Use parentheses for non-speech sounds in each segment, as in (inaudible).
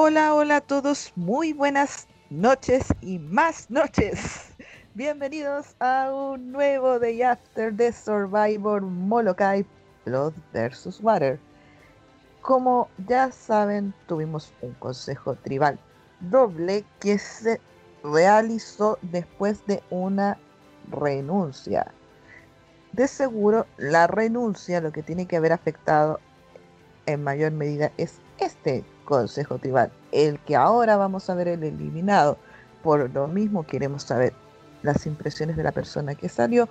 Hola, hola a todos, muy buenas noches y más noches. Bienvenidos a un nuevo Day After de Survivor Molokai Blood vs. Water. Como ya saben, tuvimos un consejo tribal doble que se realizó después de una renuncia. De seguro, la renuncia lo que tiene que haber afectado en mayor medida es este consejo tribal, el que ahora vamos a ver el eliminado. Por lo mismo queremos saber las impresiones de la persona que salió,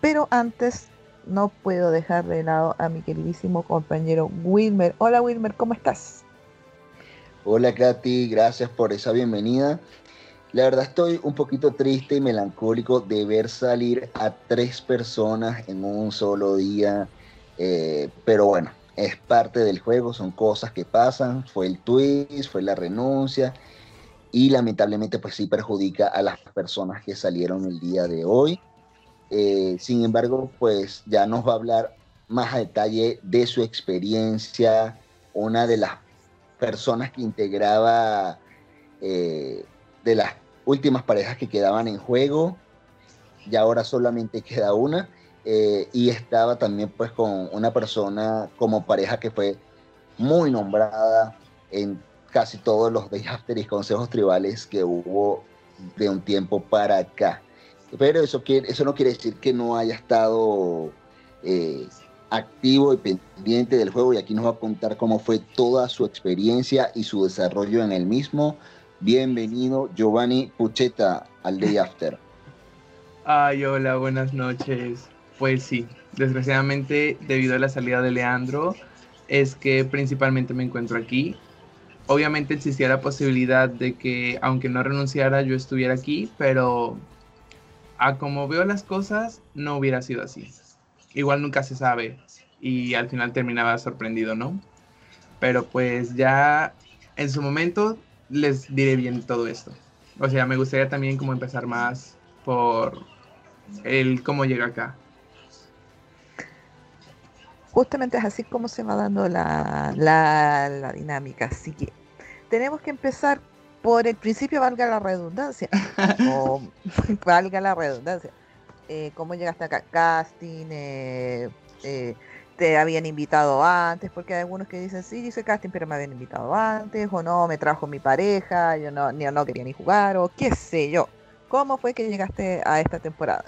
pero antes no puedo dejar de lado a mi queridísimo compañero Wilmer. Hola Wilmer, ¿cómo estás? Hola Katy, gracias por esa bienvenida. La verdad estoy un poquito triste y melancólico de ver salir a tres personas en un solo día, eh, pero bueno, es parte del juego, son cosas que pasan, fue el twist, fue la renuncia y lamentablemente pues sí perjudica a las personas que salieron el día de hoy. Eh, sin embargo, pues ya nos va a hablar más a detalle de su experiencia, una de las personas que integraba eh, de las últimas parejas que quedaban en juego, y ahora solamente queda una, eh, y estaba también pues con una persona como pareja que fue muy nombrada en casi todos los Day After y consejos tribales que hubo de un tiempo para acá. Pero eso, quiere, eso no quiere decir que no haya estado eh, activo y pendiente del juego y aquí nos va a contar cómo fue toda su experiencia y su desarrollo en el mismo. Bienvenido Giovanni Pucheta al Day After. Ay, hola, buenas noches. Pues sí, desgraciadamente debido a la salida de Leandro es que principalmente me encuentro aquí. Obviamente existía la posibilidad de que aunque no renunciara yo estuviera aquí, pero a como veo las cosas no hubiera sido así igual nunca se sabe y al final terminaba sorprendido, ¿no? Pero pues ya en su momento les diré bien todo esto. O sea, me gustaría también como empezar más por el cómo llega acá. Justamente es así como se va dando la, la, la dinámica. Así que tenemos que empezar por el principio, valga la redundancia. (laughs) o valga la redundancia eh, cómo llegaste acá, casting, eh, eh, te habían invitado antes, porque hay algunos que dicen, sí, dice casting, pero me habían invitado antes, o no, me trajo mi pareja, yo no, ni, no quería ni jugar, o qué sé yo. ¿Cómo fue que llegaste a esta temporada?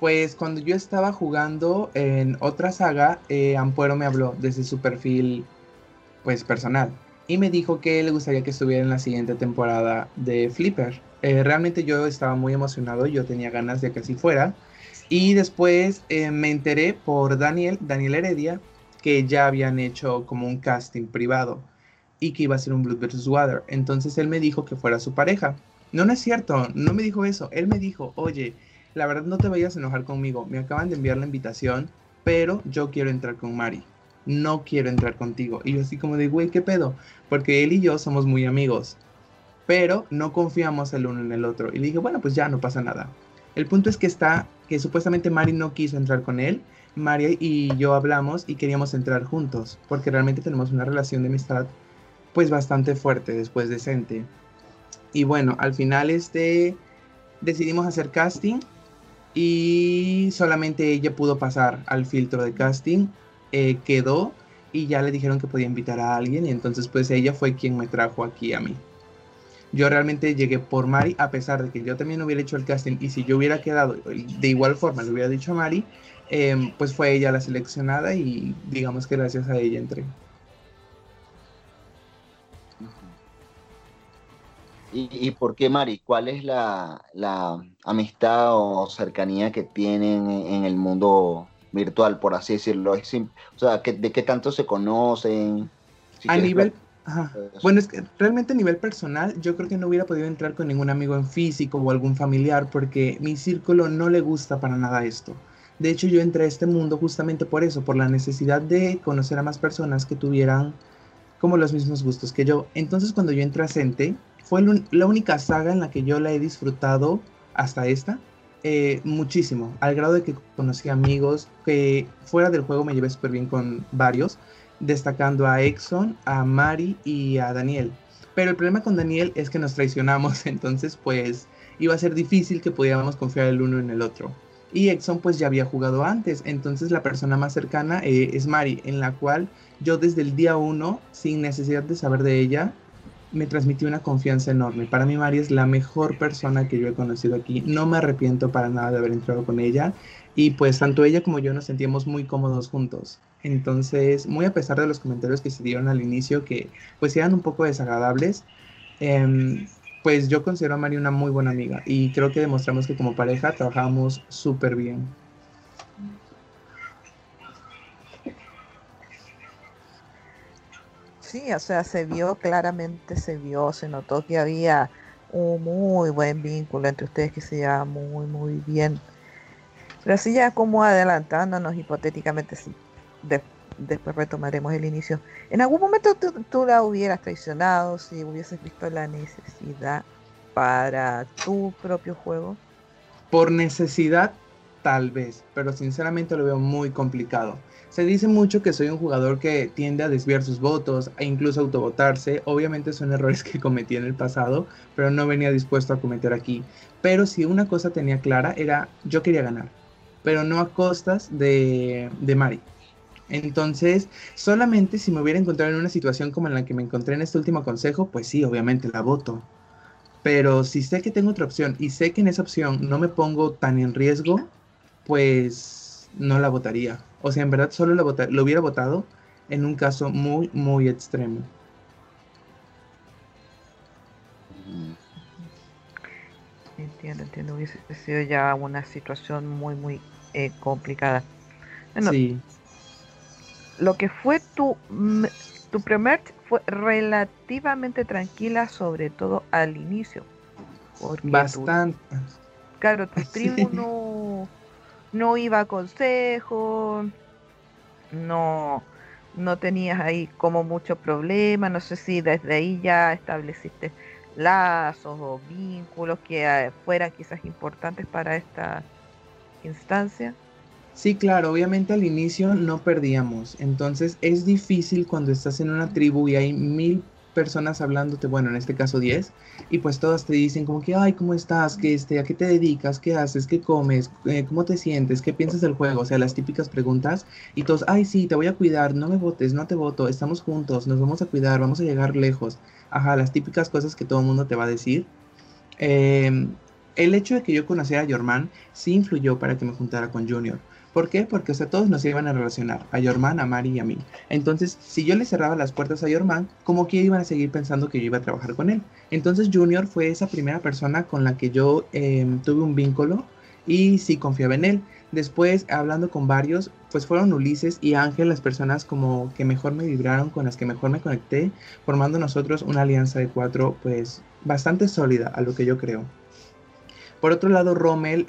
Pues cuando yo estaba jugando en otra saga, Ampuero me habló desde su perfil pues personal y me dijo que le gustaría que estuviera en la siguiente temporada de Flipper. Eh, realmente yo estaba muy emocionado, yo tenía ganas de que así fuera. Y después eh, me enteré por Daniel, Daniel Heredia, que ya habían hecho como un casting privado y que iba a ser un Blood vs. Water. Entonces él me dijo que fuera su pareja. No, no es cierto, no me dijo eso. Él me dijo, oye, la verdad no te vayas a enojar conmigo. Me acaban de enviar la invitación, pero yo quiero entrar con Mari. No quiero entrar contigo. Y yo así como de, güey, ¿qué pedo? Porque él y yo somos muy amigos pero no confiamos el uno en el otro. Y le dije, bueno, pues ya no pasa nada. El punto es que está, que supuestamente Mari no quiso entrar con él. Mari y yo hablamos y queríamos entrar juntos, porque realmente tenemos una relación de amistad pues bastante fuerte, después decente. Y bueno, al final este decidimos hacer casting y solamente ella pudo pasar al filtro de casting, eh, quedó y ya le dijeron que podía invitar a alguien y entonces pues ella fue quien me trajo aquí a mí. Yo realmente llegué por Mari, a pesar de que yo también hubiera hecho el casting y si yo hubiera quedado de igual forma, le hubiera dicho a Mari, em, pues fue ella la seleccionada y digamos que gracias a ella entré. ¿Y, por qué, Mari? ¿Cuál es la, amistad o cercanía que tienen en el mundo virtual, por así decirlo? Es o sea, ¿de qué tanto se conocen? a nivel, bueno, es que realmente a nivel personal yo creo que no hubiera podido entrar con ningún amigo en físico o algún familiar porque mi círculo no le gusta para nada esto. De hecho yo entré a este mundo justamente por eso, por la necesidad de conocer a más personas que tuvieran como los mismos gustos que yo. Entonces cuando yo entré a Sente, fue la única saga en la que yo la he disfrutado hasta esta. Eh, muchísimo, al grado de que conocí amigos que fuera del juego me llevé súper bien con varios, destacando a Exxon, a Mari y a Daniel. Pero el problema con Daniel es que nos traicionamos, (laughs) entonces pues iba a ser difícil que pudiéramos confiar el uno en el otro. Y Exxon pues ya había jugado antes, entonces la persona más cercana eh, es Mari, en la cual yo desde el día uno, sin necesidad de saber de ella, me transmitió una confianza enorme. Para mí Mari es la mejor persona que yo he conocido aquí. No me arrepiento para nada de haber entrado con ella. Y pues tanto ella como yo nos sentíamos muy cómodos juntos. Entonces, muy a pesar de los comentarios que se dieron al inicio, que pues eran un poco desagradables, eh, pues yo considero a Mari una muy buena amiga y creo que demostramos que como pareja trabajamos súper bien. Sí, o sea, se vio claramente, se vio, se notó que había un muy buen vínculo entre ustedes que se llevaba muy, muy bien. Pero así ya como adelantándonos hipotéticamente, sí, después retomaremos el inicio. ¿En algún momento tú, la hubieras traicionado si hubieses visto la necesidad para tu propio juego? Por necesidad, tal vez, pero sinceramente lo veo muy complicado. Se dice mucho que soy un jugador que tiende a desviar sus votos e incluso autovotarse. Obviamente son errores que cometí en el pasado, pero no venía dispuesto a cometer aquí. Pero si una cosa tenía clara era yo quería ganar, pero no a costas de, de Mari. Entonces, solamente si me hubiera encontrado en una situación como en la que me encontré en este último consejo, pues sí, obviamente la voto. Pero si sé que tengo otra opción y sé que en esa opción no me pongo tan en riesgo, pues no la votaría. O sea, en verdad solo lo hubiera votado en un caso muy, muy extremo. Entiendo, entiendo. Hubiese sido ya una situación muy, muy eh, complicada. sí lo que fue tu, tu primer fue relativamente tranquila, sobre todo al inicio. Bastante. claro, tu (laughs) tribu no, no iba a consejo, no, no tenías ahí como mucho problema, no sé si desde ahí ya estableciste lazos o vínculos que eh, fueran quizás importantes para esta instancia. Sí, claro, obviamente al inicio no perdíamos, entonces es difícil cuando estás en una tribu y hay mil personas hablándote, bueno, en este caso 10, y pues todas te dicen como que, ay, ¿cómo estás? ¿Qué, este, ¿A qué te dedicas? ¿Qué haces? ¿Qué comes? Eh, ¿Cómo te sientes? ¿Qué piensas del juego? O sea, las típicas preguntas, y todos, ay, sí, te voy a cuidar, no me votes, no te voto, estamos juntos, nos vamos a cuidar, vamos a llegar lejos. Ajá, las típicas cosas que todo el mundo te va a decir. Em, el hecho de que yo conociera a Yorman sí influyó para que me juntara con Junior ¿Por qué? Porque o todos nos iban a relacionar, a Yorman, a Mari y a mí. Entonces, si yo le cerraba las puertas a Yorman, como que iban a seguir pensando que yo iba a trabajar con él. Entonces, Junior fue esa primera persona con la que yo em, tuve un vínculo y sí confiaba en él. Después, hablando con varios, pues fueron Ulises y Ángel las personas como que mejor me vibraron, con las que mejor me conecté, formando nosotros una alianza de cuatro, pues bastante sólida, a lo que yo creo. Por otro lado, Rommel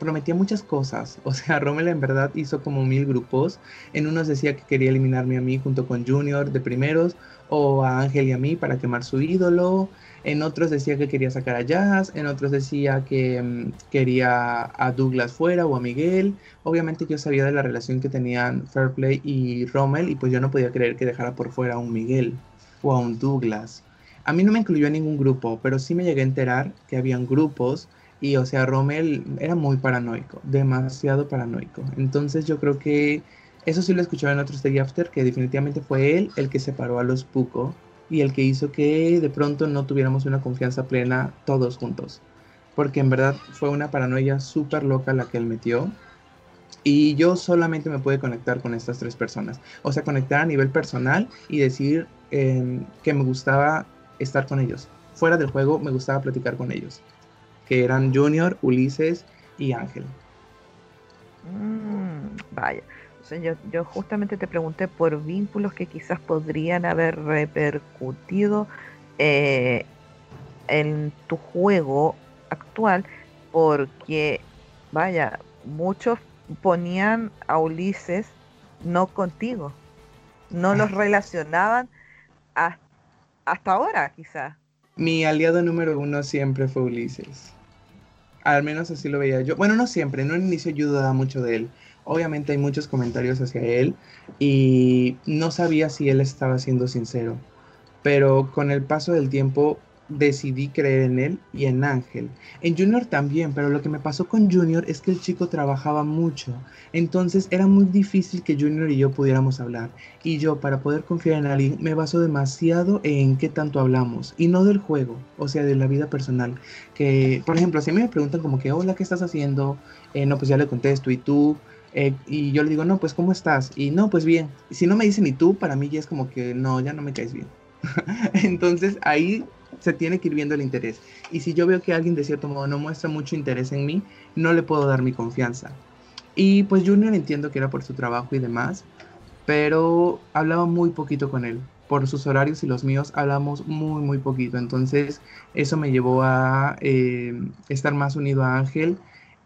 prometía muchas cosas. (laughs) O sea, Rommel en verdad hizo como mil grupos. En unos decía que quería eliminarme a mí junto con Junior de primeros, o a Ángel y a mí para quemar su ídolo. En otros decía que quería sacar a Jazz, en otros decía que mm, quería a Douglas fuera o a Miguel. Obviamente yo sabía de la relación que tenían Fairplay y Rommel y pues yo no podía creer que dejara por fuera a un Miguel o a un Douglas. A mí no me incluyó en ningún grupo, pero sí me llegué a enterar que habían grupos y o sea, Rommel era muy paranoico, demasiado paranoico. Entonces yo creo que eso sí lo escuchaba en otro Stay After, que definitivamente fue él el que separó a los Puco y el que hizo que de pronto no tuviéramos una confianza plena todos juntos. Porque en verdad fue una paranoia súper loca la que él metió. Y yo solamente me pude conectar con estas tres personas. O sea, conectar a nivel personal y decir em, que me gustaba estar con ellos. Fuera del juego me gustaba platicar con ellos que eran Junior, Ulises y Ángel. Mm, vaya. yo, justamente te pregunté por vínculos que quizás podrían haber repercutido eh, en tu juego actual, porque, vaya, muchos ponían a Ulises no contigo, no (laughs) los relacionaban hasta ahora, quizás. Mi aliado número uno siempre fue Ulises. Al menos así lo veía yo. Bueno, no siempre, en un inicio yo dudaba mucho de él. Obviamente hay muchos comentarios hacia él y no sabía si él estaba siendo sincero. pero con el paso del tiempo decidí creer en él y en Ángel. En Junior también, pero lo que me pasó con Junior es que el chico trabajaba mucho. Entonces era muy difícil que Junior y yo pudiéramos hablar. Y yo, para poder confiar en alguien, me baso demasiado en qué tanto hablamos. Y no del juego, o sea, de la vida personal. Que, por ejemplo, si a mí me preguntan como que, hola, ¿qué estás haciendo? Eh, no, pues ya le contesto. ¿Y tú? Eh, y yo le digo, no, pues ¿cómo estás? Y no, pues bien. Si no me dicen y tú, para mí ya es como que no, ya no me caes bien. (laughs) Entonces ahí se tiene que ir viendo el interés. Y si yo veo que alguien de cierto modo no muestra mucho interés en mí, no le puedo dar mi confianza. Y pues Junior entiendo que era por su trabajo y demás, pero hablaba muy poquito con él. Por sus horarios y los míos hablamos muy, muy poquito. Entonces eso me llevó a eh, estar más unido a Ángel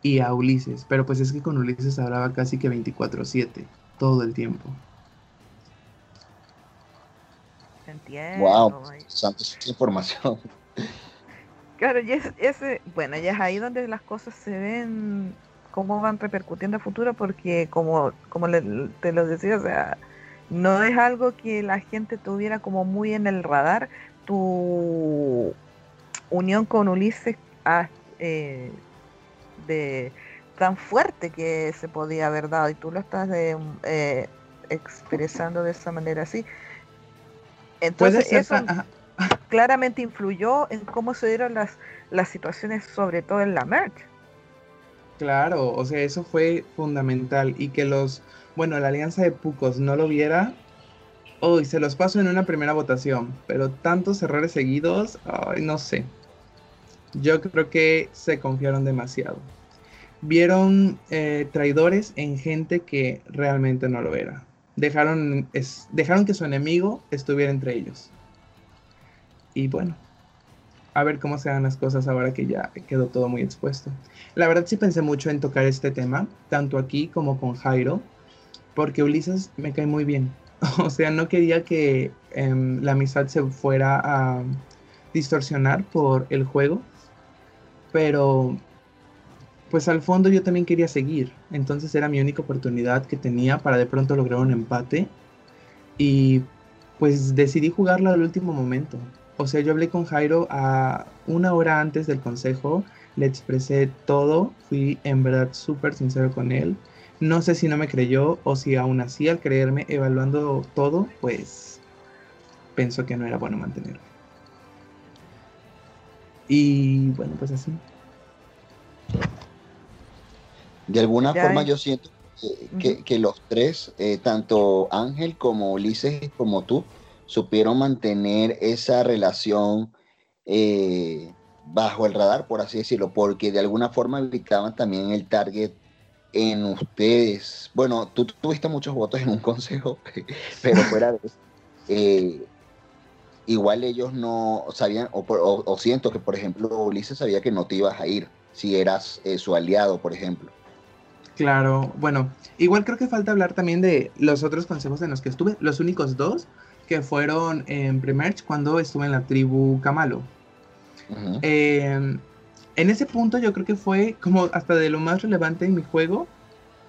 y a Ulises. Pero pues es que con Ulises hablaba casi que 24/7, todo el tiempo. Entiendo. Wow, información. (laughs) Claro, y es, ese, bueno, ya es ahí donde las cosas se ven cómo van repercutiendo a futuro, porque como, como te lo decía, o sea, no es algo que la gente tuviera como muy en el radar. Tu unión con Ulises ah, eh, de tan fuerte que se podía haber dado y tú lo estás de, eh, expresando de esa manera así. Entonces, eso claramente influyó en cómo se dieron las, las situaciones, sobre todo en la merch. Claro, o sea, eso fue fundamental y que los, bueno, la alianza de Pucos no lo viera, hoy se los paso en una primera votación, pero tantos errores seguidos, ay, no sé. Yo creo que se confiaron demasiado. Vieron eh, traidores en gente que realmente no lo era dejaron, es, dejaron que su enemigo estuviera entre ellos. Y bueno, a ver cómo se dan las cosas ahora que ya quedó todo muy expuesto. La verdad sí pensé mucho en tocar este tema, tanto aquí como con Jairo, porque Ulises me cae muy bien. (laughs) O sea, no quería que em, la amistad se fuera a distorsionar por el juego, pero pues al fondo yo también quería seguir. Entonces era mi única oportunidad que tenía para de pronto lograr un empate. Y pues decidí jugarla al último momento. O sea, yo hablé con Jairo a una hora antes del consejo, le expresé todo, fui en verdad súper sincero con él. No sé si no me creyó o si aún así al creerme, evaluando todo, pues pensó que no era bueno mantenerme. Y bueno, pues así. De alguna forma yo siento que, los tres, eh, tanto Ángel como Ulises como tú, supieron mantener esa relación eh, bajo el radar, por así decirlo, porque de alguna forma evitaban también el target en ustedes. Bueno, tú tuviste muchos votos en un (laughs) consejo, (laughs) pero fuera de eso, eh, igual ellos no sabían, o, siento que, por ejemplo, Ulises sabía que no te ibas a ir si eras su aliado, por ejemplo. Claro, bueno, igual creo que falta hablar también de los otros consejos en los que estuve, los únicos dos que fueron en Premerge cuando estuve en la tribu Camalo. Em, en ese punto yo creo que fue como hasta de lo más relevante en mi juego,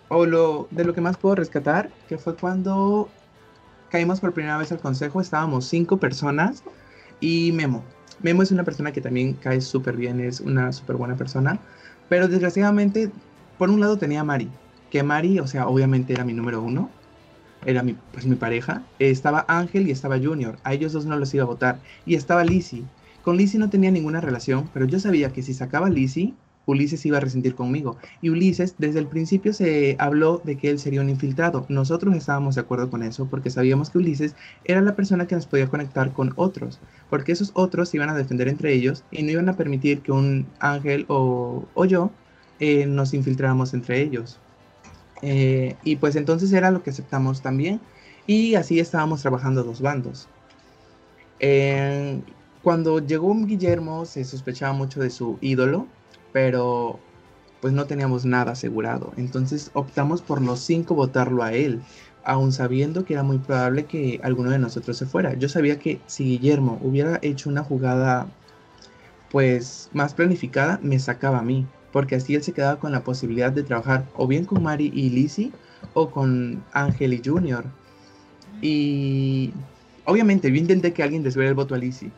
o lo, de lo que más puedo rescatar, que fue cuando caímos por primera vez al consejo, estábamos cinco personas y Memo. Memo es una persona que también cae súper bien, es una súper buena persona, pero desgraciadamente por un lado tenía a Mari, que Mari, o sea, obviamente era mi número uno, era mi, pues, mi pareja. estaba Ángel y estaba Junior, a ellos dos no los iba a votar. Y estaba Lizzie. Con Lizzie no tenía ninguna relación, pero yo sabía que si sacaba a Lizzie, Ulises iba a resentir conmigo. Y Ulises, desde el principio se habló de que él sería un infiltrado. Nosotros estábamos de acuerdo con eso porque sabíamos que Ulises era la persona que nos podía conectar con otros. Porque esos otros iban a defender entre ellos y no iban a permitir que un ángel o, o yo eh, nos infiltramos entre ellos. Eh, y pues entonces era lo que aceptamos también. Y así estábamos trabajando dos bandos. Eh, cuando llegó Guillermo se sospechaba mucho de su ídolo, pero pues no teníamos nada asegurado. Entonces optamos por los cinco votarlo a él, aun sabiendo que era muy probable que alguno de nosotros se fuera. Yo sabía que si Guillermo hubiera hecho una jugada pues más planificada, me sacaba a mí porque así él se quedaba con la posibilidad de trabajar o bien con Mari y Lizzie o con Ángel y Junior. Y obviamente yo intenté que alguien desviara el voto a Lizzie,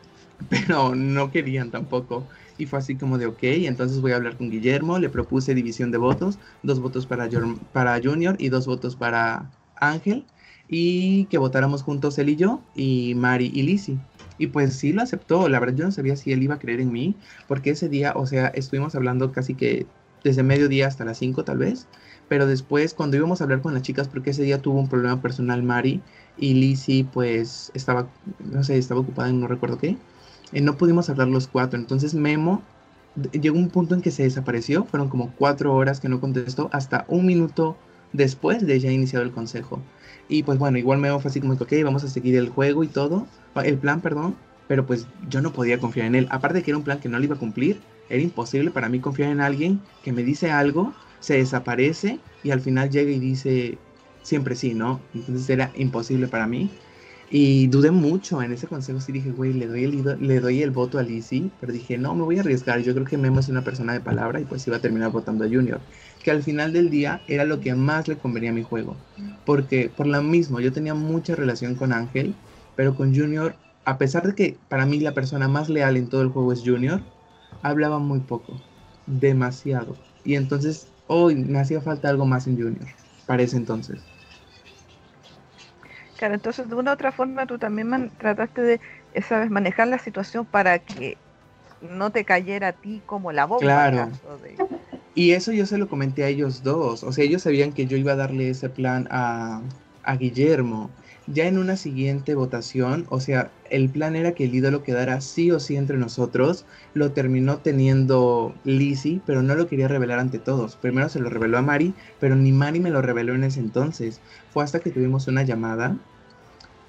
(laughs) pero no querían tampoco. Y fue así como de, ok, entonces voy a hablar con Guillermo, le propuse división de votos, dos votos para, para Junior y dos votos para Ángel, y que votáramos juntos él y yo, y Mari y Lizzie. Y pues sí lo aceptó, la verdad yo no sabía si él iba a creer en mí, porque ese día, o sea, estuvimos hablando casi que desde mediodía hasta las 5 tal vez, pero después cuando íbamos a hablar con las chicas, porque ese día tuvo un problema personal Mari, y Lizzie pues estaba, no sé, estaba ocupada en no recuerdo qué, eh, no pudimos hablar los cuatro. Entonces Memo llegó un punto en que se desapareció, fueron como cuatro horas que no contestó hasta un minuto después de ya iniciado el consejo. Y pues bueno, igual Memo fue así como ok, vamos a seguir el juego y todo, el plan, perdón, pero pues yo no podía confiar en él. Aparte de que era un plan que no le iba a cumplir, era imposible para mí confiar en alguien que me dice algo, se desaparece y al final llega y dice siempre sí, ¿no? Entonces era imposible para mí. Y dudé mucho en ese consejo, sí dije, güey, le doy el, le doy el voto a Lizzie, pero dije, no, me voy a arriesgar, yo creo que Memo es una persona de palabra y pues iba a terminar votando a Junior, que al final del día era lo que más le convenía a mi juego, porque por lo mismo, yo tenía mucha relación con Ángel, pero con Junior, a pesar de que para mí la persona más leal en todo el juego es Junior, hablaba muy poco, demasiado, y entonces hoy me hacía falta algo más en Junior, para ese entonces. Claro, entonces de una u otra forma tú también trataste de, eh, sabes, manejar la situación para que no te cayera a ti como la bomba. Claro. Y eso yo se lo comenté a ellos dos. O sea, ellos sabían que yo iba a darle ese plan a, a Guillermo. Ya en una siguiente votación, o sea, el plan era que el ídolo quedara sí o sí entre nosotros. Lo terminó teniendo Lizzie, pero no lo quería revelar ante todos. Primero se lo reveló a Mari, pero ni Mari me lo reveló en ese entonces. Fue hasta que tuvimos una llamada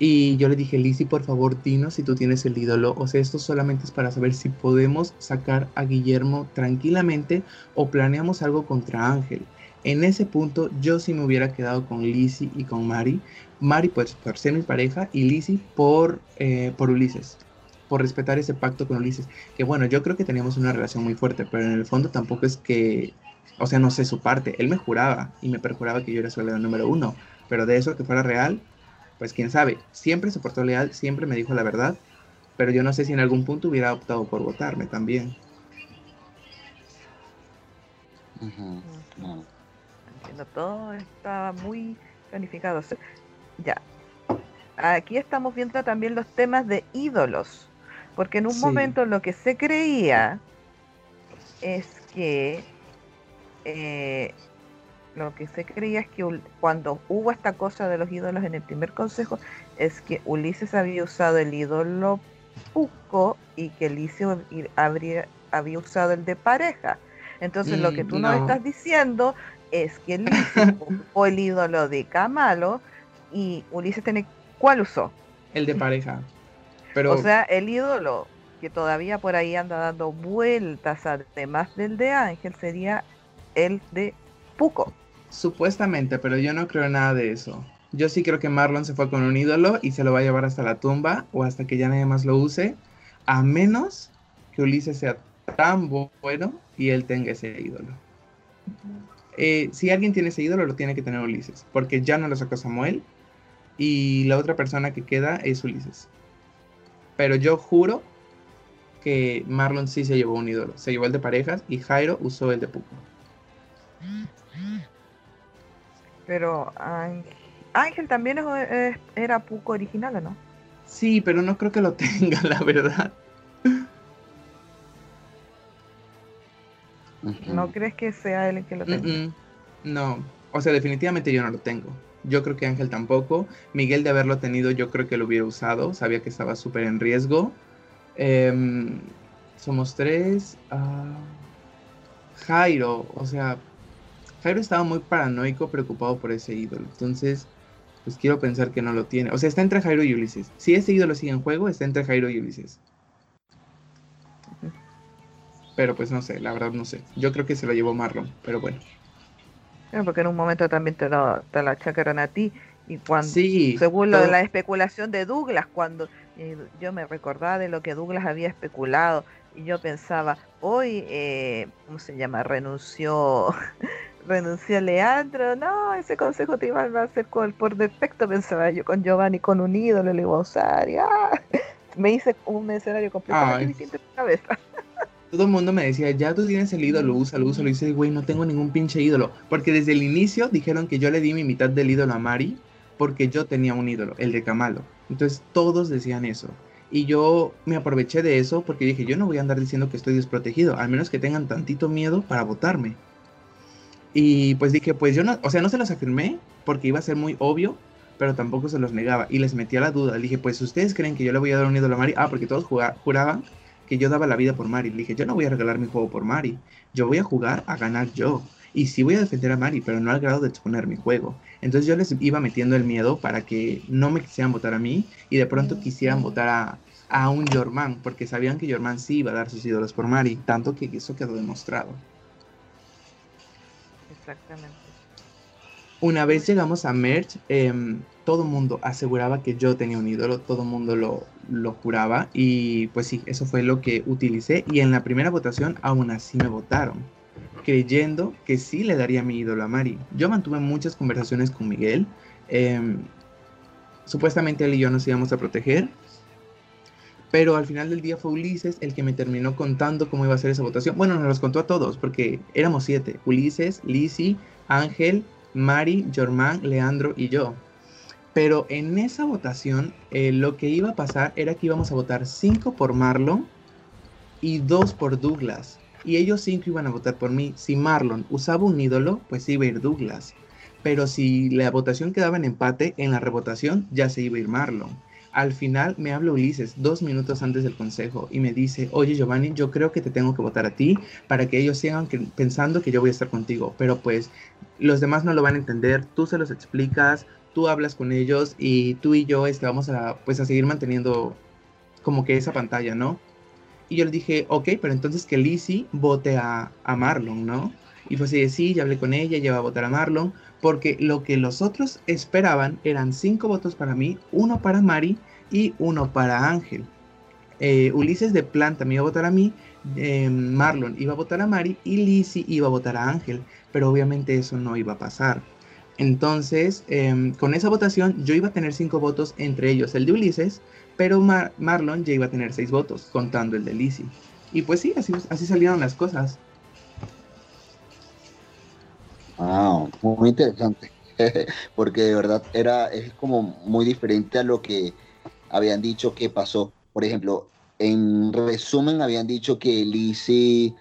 y yo le dije, Lizzie, por favor, dinos si tú tienes el ídolo. O sea, esto solamente es para saber si podemos sacar a Guillermo tranquilamente o planeamos algo contra Ángel. En ese punto yo sí me hubiera quedado con Lizzie y con Mari. Mari pues por ser mi pareja y Lizzie por, eh, por Ulises. Por respetar ese pacto con Ulises. Que bueno, yo creo que teníamos una relación muy fuerte, pero en el fondo tampoco es que... O sea, no sé su parte. Él me juraba y me perjuraba que yo era su aliado número uno. Pero de eso que fuera real, pues quién sabe, siempre se portó leal, siempre me dijo la verdad, pero yo no sé si en algún punto hubiera optado por votarme también. Entiendo, todo estaba muy planificado. Ya, aquí estamos viendo también los temas de ídolos, porque en un momento lo que se creía es que eh, lo que se creía es que cuando hubo esta cosa de los ídolos en el primer consejo, es que Ulises había usado el ídolo Puco y que Eliseo habría, había usado el de pareja. Entonces lo que tú no. nos estás diciendo es que (laughs) Eliseo ocupó el ídolo de Camalo y Ulises tiene ¿cuál usó? El de pareja. (laughs) Pero... O sea, el ídolo que todavía por ahí anda dando vueltas además del de Ángel sería el de Puco. Supuestamente, pero yo no creo nada de eso. Yo sí creo que Marlon se fue con un ídolo y se lo va a llevar hasta la tumba o hasta que ya nadie más lo use, a menos que Ulises sea tan bueno y él tenga ese ídolo. Eh, si alguien tiene ese ídolo, lo tiene que tener Ulises, porque ya no lo sacó Samuel y la otra persona que queda es Ulises. Pero yo juro que Marlon sí se llevó un ídolo. Se llevó el de parejas y Jairo usó el de Puco. Pero Ángel también era Puco original, ¿o no? Sí, pero no creo que lo (laughs) tenga, la verdad. ¿No crees que sea él el que lo tenga? No, o sea, definitivamente yo no lo tengo. Yo creo que Ángel tampoco. Miguel de haberlo tenido, yo creo que lo hubiera usado. Sabía que estaba súper en riesgo. Em, somos tres. Ah, Jairo, o sea, Jairo estaba muy paranoico, preocupado por ese ídolo. Entonces, pues quiero pensar que no lo tiene. O sea, está entre Jairo y Ulises. Si ese ídolo sigue en juego, está entre Jairo y Ulises. Pero pues no sé, la verdad no sé. Yo creo que se lo llevó Marlon, pero bueno. porque en un momento también te, lo, te la achacaron a ti. Y cuando, sí, según lo de la especulación de Douglas, cuando eh, yo me recordaba de lo que Douglas había especulado, y yo pensaba, hoy, eh, ¿cómo se llama? Renunció renunció Leandro, no, ese consejo tribal va a ser por defecto, pensaba yo, con Giovanni, con un ídolo le iba a usar, y, ah, me hice un escenario completamente distinto en mi cabeza. Todo el mundo me decía, ya tú tienes el ídolo, úsalo, úsalo. Y dice, güey, no tengo ningún pinche ídolo. Porque desde el inicio dijeron que yo le di mi mitad del ídolo a Mari porque yo tenía un ídolo, el de Kamalo. Entonces todos decían eso. Y yo me aproveché de eso porque dije, yo no voy a andar diciendo que estoy desprotegido, al menos que tengan tantito miedo para votarme. Y pues dije, pues yo no, o sea, no se los afirmé porque iba a ser muy obvio, pero tampoco se los negaba y les metía la duda. Le dije, pues ustedes creen que yo le voy a dar un ídolo a Mari. Ah, porque todos juraban que yo daba la vida por Mari. Le dije, yo no voy a regalar mi juego por Mari. Yo voy a jugar a ganar yo. Y sí voy a defender a Mari, pero no al grado de exponer mi juego. Entonces yo les iba metiendo el miedo para que no me quisieran votar a mí y de pronto quisieran votar a, a un Jorman, porque sabían que Jorman sí iba a dar sus ídolos por Mari, tanto que eso quedó demostrado. Exactamente. Una vez llegamos a Merch, eh, todo el mundo aseguraba que yo tenía un ídolo, todo el mundo lo, lo juraba y pues sí, eso fue lo que utilicé y en la primera votación aún así me votaron creyendo que sí le daría mi ídolo a Mari. Yo mantuve muchas conversaciones con Miguel. Em, supuestamente él y yo nos íbamos a proteger. Pero al final del día fue Ulises el que me terminó contando cómo iba a ser esa votación. Bueno, nos los contó a todos, porque éramos siete. Ulises, Lizzie, Ángel, Mari, Jormán, Leandro y yo. Pero en esa votación eh, lo que iba a pasar era que íbamos a votar cinco por Marlon y dos por Douglas y ellos cinco iban a votar por mí. Si Marlon usaba un ídolo, pues iba a ir Douglas. Pero si la votación quedaba en empate, en la revotación ya se iba a ir Marlon. Al final me habla Ulises dos minutos antes del consejo y me dice, oye Giovanni, yo creo que te tengo que votar a ti para que ellos sigan pensando que yo voy a estar contigo. Pero pues los demás no lo van a entender, tú se los explicas, tú hablas con ellos y tú y yo este, vamos a, pues, a seguir manteniendo como que esa pantalla, ¿no? Y yo le dije, ok, pero entonces que Lizzie vote a, Marlon, ¿no? Y fue así de sí, ya hablé con ella, ya va a votar a Marlon, porque lo que los otros esperaban eran cinco votos para mí, uno para Mari y uno para Ángel. Eh, Ulises de planta me iba a votar a mí, eh, Marlon iba a votar a Mari y Lizzie iba a votar a Ángel, pero obviamente eso no iba a pasar. Entonces, em, con esa votación yo iba a tener cinco votos, entre ellos el de Ulises, pero Marlon ya iba a tener seis votos, contando el de Lizzie. Y pues sí, así, así salieron las cosas. Wow, muy interesante. (laughs) Porque de verdad era, es como muy diferente a lo que habían dicho que pasó. Por ejemplo, en resumen habían dicho que Lizzie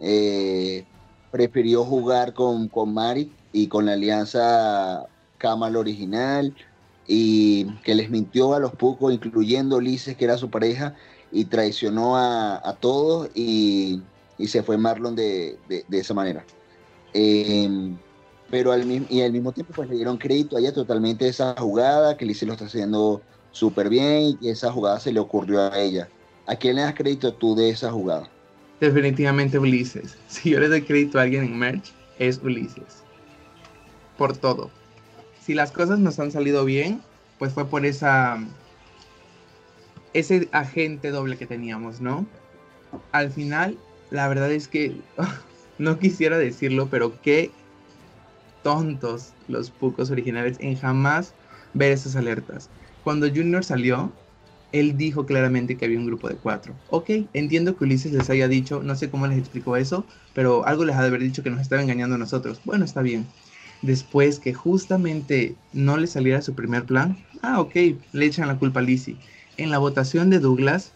eh, prefirió jugar con, con Mari y con la alianza Kamal original y que les mintió a los pocos, incluyendo Ulises, que era su pareja, y traicionó a, todos y, se fue Marlon de, esa manera. Em, pero al, y al mismo tiempo pues le dieron crédito a ella totalmente esa jugada, que Ulises lo está haciendo súper bien y esa jugada se le ocurrió a ella. ¿A quién le das crédito tú de esa jugada? Definitivamente Ulises. (laughs) Si yo le doy crédito a alguien en Merch, es Ulises. Por todo si las cosas nos han salido bien, pues fue por esa ese agente doble que teníamos, ¿no? Al final, la verdad es que (laughs) no quisiera decirlo, pero qué tontos los pucos originales en jamás ver esas alertas. Cuando Junior salió, él dijo claramente que había un grupo de cuatro. Ok, entiendo que Ulises les haya dicho, no sé cómo les explicó eso, pero algo les ha de haber dicho que nos estaba engañando a nosotros. Bueno, está bien después que justamente no le saliera su primer plan, ah, ok, le echan la culpa a Lizzie. En la votación de Douglas,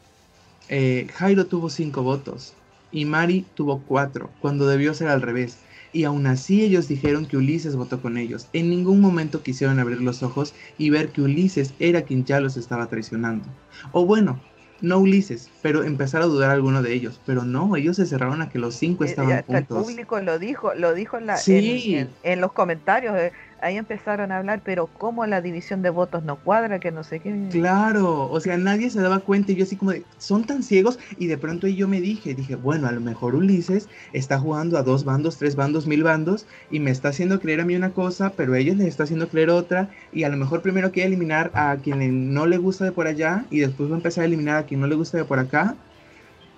eh, Jairo tuvo cinco votos y Mari tuvo cuatro, cuando debió ser al revés. Y aún así ellos dijeron que Ulises votó con ellos. En ningún momento quisieron abrir los ojos y ver que Ulises era quien ya los estaba traicionando. O bueno, no Ulises, pero empezar a dudar alguno de ellos. Pero no, ellos se cerraron a que los cinco eh, estaban juntos. El público lo dijo, lo dijo en, la, en, los comentarios. Eh, ahí empezaron a hablar, pero cómo la división de votos no cuadra, que no sé qué. Claro, o sea, nadie se daba cuenta y yo así como de, son tan ciegos y de pronto yo me dije, dije, bueno, a lo mejor Ulises está jugando a dos bandos, tres bandos, mil bandos y me está haciendo creer a mí una cosa, pero a ellos les está haciendo creer otra y a lo mejor primero quiere eliminar a quien no le gusta de por allá y después va a empezar a eliminar a quien no le gusta de por acá.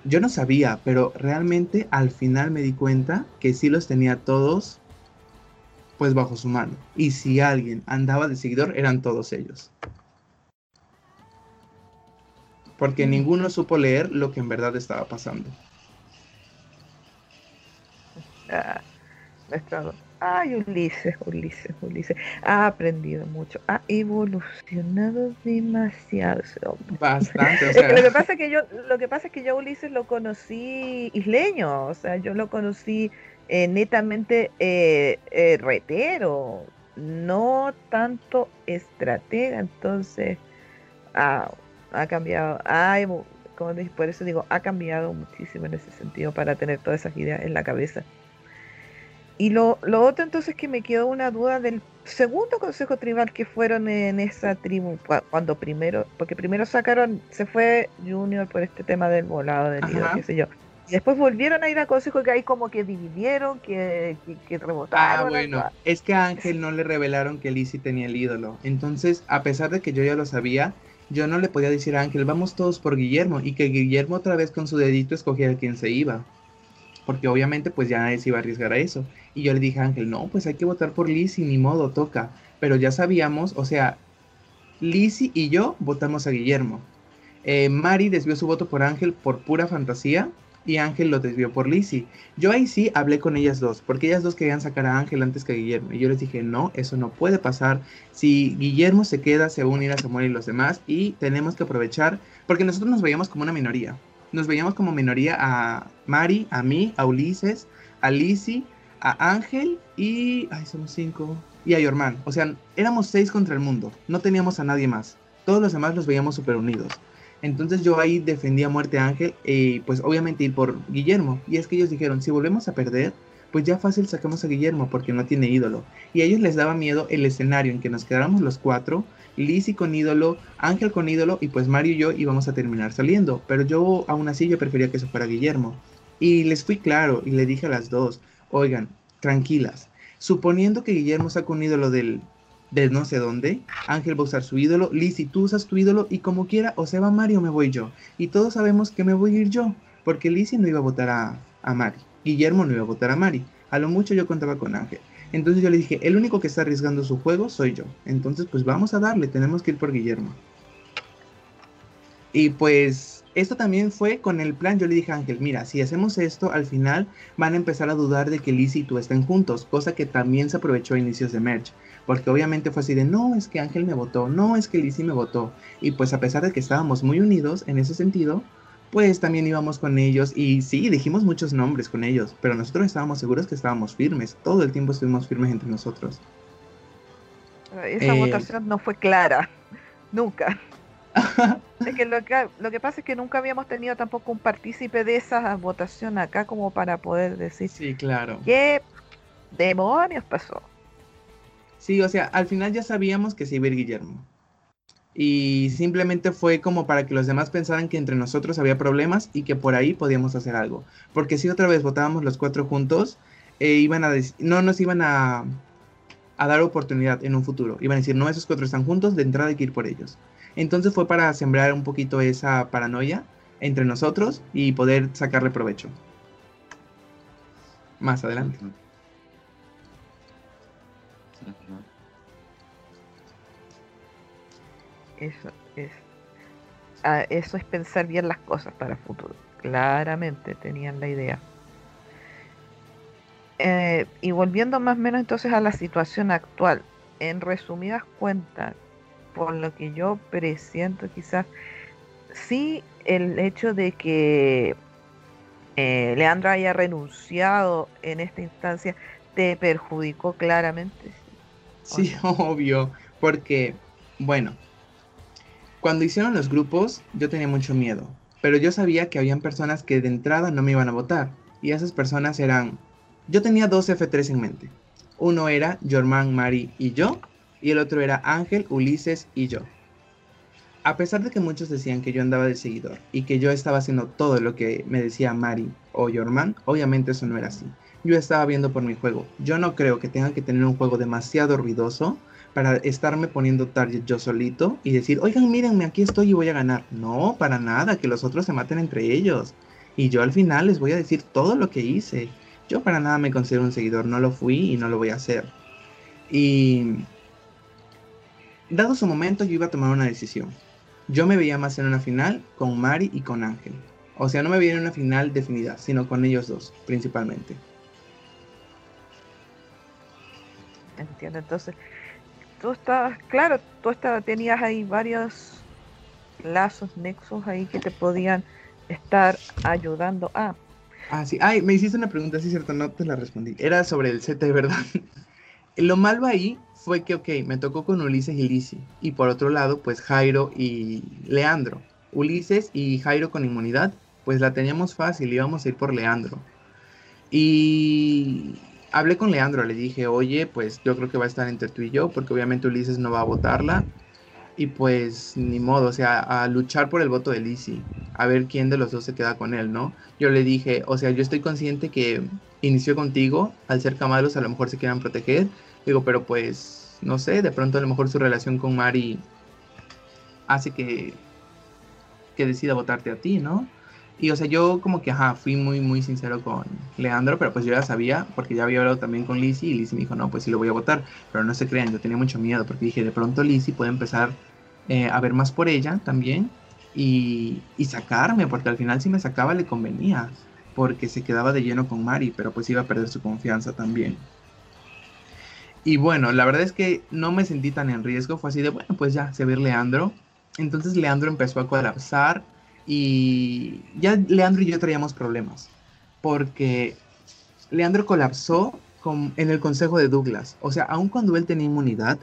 Yo no sabía, pero realmente al final me di cuenta que sí los tenía todos pues bajo su mano. Y si alguien andaba de seguidor, eran todos ellos. Porque ninguno supo leer lo que en verdad estaba pasando. Ah, Ay, Ulises, Ulises, Ulises. Ha aprendido mucho, ha evolucionado demasiado ese hombre. Bastante, (laughs) lo que pasa es que yo, lo que pasa es que yo Ulises lo conocí isleño, o sea, yo lo conocí eh, netamente eh, eh, retero, no tanto estratega, entonces ha cambiado, como por eso digo, ha cambiado muchísimo en ese sentido para tener todas esas ideas en la cabeza. Y lo, lo, otro entonces que me quedó una duda del segundo consejo tribal que fueron en esa tribu, cuando primero, porque primero sacaron, se fue Junior por este tema del volado del nido, qué sé yo. Y después volvieron a ir a consejo que ahí como que dividieron, que, que, rebotaron. Ah, bueno, es que a Ángel no le revelaron que Lizzie tenía el ídolo. Entonces, a pesar de que yo ya lo sabía, yo no le podía decir a Ángel, vamos todos por Guillermo, y que Guillermo otra vez con su dedito escogiera a quien se iba porque obviamente pues ya nadie se iba a arriesgar a eso. Y yo le dije a Ángel, no, pues hay que votar por Lizzie, ni modo, toca. Pero ya sabíamos, o sea, Lizzie y yo votamos a Guillermo. Eh, Mari desvió su voto por Ángel por pura fantasía y Ángel lo desvió por Lizzie. Yo ahí sí hablé con ellas dos, porque ellas dos querían sacar a Ángel antes que a Guillermo. Y yo les dije, no, eso no puede pasar. Si Guillermo se queda, se va a unir Samuel y los demás y tenemos que aprovechar, porque nosotros nos veíamos como una minoría nos veíamos como minoría a Mari, a mí, a Ulises, a Lizzie, a Ángel y. Ay, somos cinco. Y a Yorman. O sea, éramos seis contra el mundo. No teníamos a nadie más. Todos los demás los veíamos súper unidos. Entonces yo ahí defendía a muerte a Ángel y pues obviamente ir por Guillermo. Y es que ellos dijeron, si volvemos a perder, pues ya fácil sacamos a Guillermo porque no tiene ídolo. Y a ellos les daba miedo el escenario en que nos quedáramos los cuatro Lizzie con ídolo, Ángel con ídolo y pues Mario y yo íbamos a terminar saliendo. Pero yo aún así yo prefería que se fuera Guillermo. Y les fui claro y le dije a las dos, oigan, tranquilas. Suponiendo que Guillermo saca un ídolo del, de no sé dónde, Ángel va a usar su ídolo, Lizzie tú usas tu ídolo y como quiera o se va Mario me voy yo. Y todos sabemos que me voy a ir yo, porque Lizzie no iba a votar a, a Mari, Guillermo no iba a votar a Mari. A lo mucho yo contaba con Ángel. Entonces yo le dije, el único que está arriesgando su juego soy yo. Entonces pues vamos a darle, tenemos que ir por Guillermo. Y pues esto también fue con el plan, yo le dije a Ángel, mira, si hacemos esto, al final van a empezar a dudar de que Lizzie y tú estén juntos, cosa que también se aprovechó a inicios de Merch, porque obviamente fue así de, no, es que Ángel me votó, no, es que Lizzie me votó, y pues a pesar de que estábamos muy unidos en ese sentido, pues también íbamos con ellos y sí, dijimos muchos nombres con ellos, pero nosotros estábamos seguros que estábamos firmes, todo el tiempo estuvimos firmes entre nosotros. Esa eh, votación no fue clara, (laughs) nunca. (laughs) es que lo, que lo que pasa es que nunca habíamos tenido tampoco un partícipe de esa votación acá como para poder decir sí, claro. qué demonios pasó. Sí, o sea, al final ya sabíamos que se iba a ir Guillermo y simplemente fue como para que los demás pensaran que entre nosotros había problemas y que por ahí podíamos hacer algo. Porque si otra vez votábamos los cuatro juntos, eh, iban a no nos iban a, a, dar oportunidad en un futuro. Iban a decir, no, esos cuatro están juntos, de entrada hay que ir por ellos. Entonces fue para sembrar un poquito esa paranoia entre nosotros y poder sacarle provecho. Más adelante. Eso es, ah, eso es pensar bien las cosas para el futuro. Claramente tenían la idea. Eh, y volviendo más o menos entonces a la situación actual, en resumidas cuentas, por lo que yo presiento quizás, sí el hecho de que eh, Leandro haya renunciado en esta instancia te perjudicó claramente. Sí, (laughs) obvio, porque, bueno, cuando hicieron los grupos, yo tenía mucho miedo, pero yo sabía que habían personas que de entrada no me iban a votar, y esas personas eran... Yo tenía dos F3 en mente. Uno era Jorman, Mari y yo, y el otro era Ángel, Ulises y yo. A pesar de que muchos decían que yo andaba de seguidor y que yo estaba haciendo todo lo que me decía Mari o Jorman, obviamente eso no era así. Yo estaba viendo por mi juego. Yo no creo que tenga que tener un juego demasiado ruidoso para estarme poniendo target yo solito y decir, oigan, mírenme, aquí estoy y voy a ganar. No, para nada, que los otros se maten entre ellos. Y yo al final les voy a decir todo lo que hice. Yo para nada me considero un seguidor, no lo fui y no lo voy a hacer. Y dado su momento, yo iba a tomar una decisión. Yo me veía más en una final con Mari y con Ángel. O sea, no me veía en una final definida, sino con ellos dos, principalmente. Entiendo, entonces, tú estabas, claro, tú estabas, tenías ahí varios lazos, nexos ahí que te podían estar ayudando a. Ah, sí. Ay, me hiciste una pregunta, sí, cierto, no te la respondí. Era sobre el CT, ¿verdad? (laughs) Lo malo ahí fue que, ok, me tocó con Ulises y Lisi. Y por otro lado, pues Jairo y Leandro. Ulises y Jairo con inmunidad, pues la teníamos fácil, íbamos a ir por Leandro. Y hablé con Leandro, le dije, oye, pues yo creo que va a estar entre tú y yo, porque obviamente Ulises no va a votarla. Y pues ni modo, o sea, a luchar por el voto de Lizzie, a ver quién de los dos se queda con él, ¿no? Yo le dije, o sea, yo estoy consciente que inició contigo, al ser camalos a lo mejor se quieran proteger, digo, pero pues, no sé, de pronto a lo mejor su relación con Mari hace que, que decida votarte a ti, ¿no? Y o sea, yo como que, ajá, fui muy, muy sincero con Leandro, pero pues yo ya sabía, porque ya había hablado también con Lizzie, y Lizzie me dijo, no, pues sí lo voy a votar, pero no se crean, yo tenía mucho miedo, porque dije, de pronto Lizzie puede empezar eh, a ver más por ella también y, sacarme, porque al final si me sacaba le convenía, porque se quedaba de lleno con Mari, pero pues iba a perder su confianza también. Y bueno, la verdad es que no me sentí tan en riesgo, fue así de, bueno, pues ya, se ve Leandro. Entonces Leandro empezó a colapsar y ya Leandro y yo traíamos problemas, porque Leandro colapsó con, en el consejo de Douglas. O sea, aun cuando él tenía inmunidad,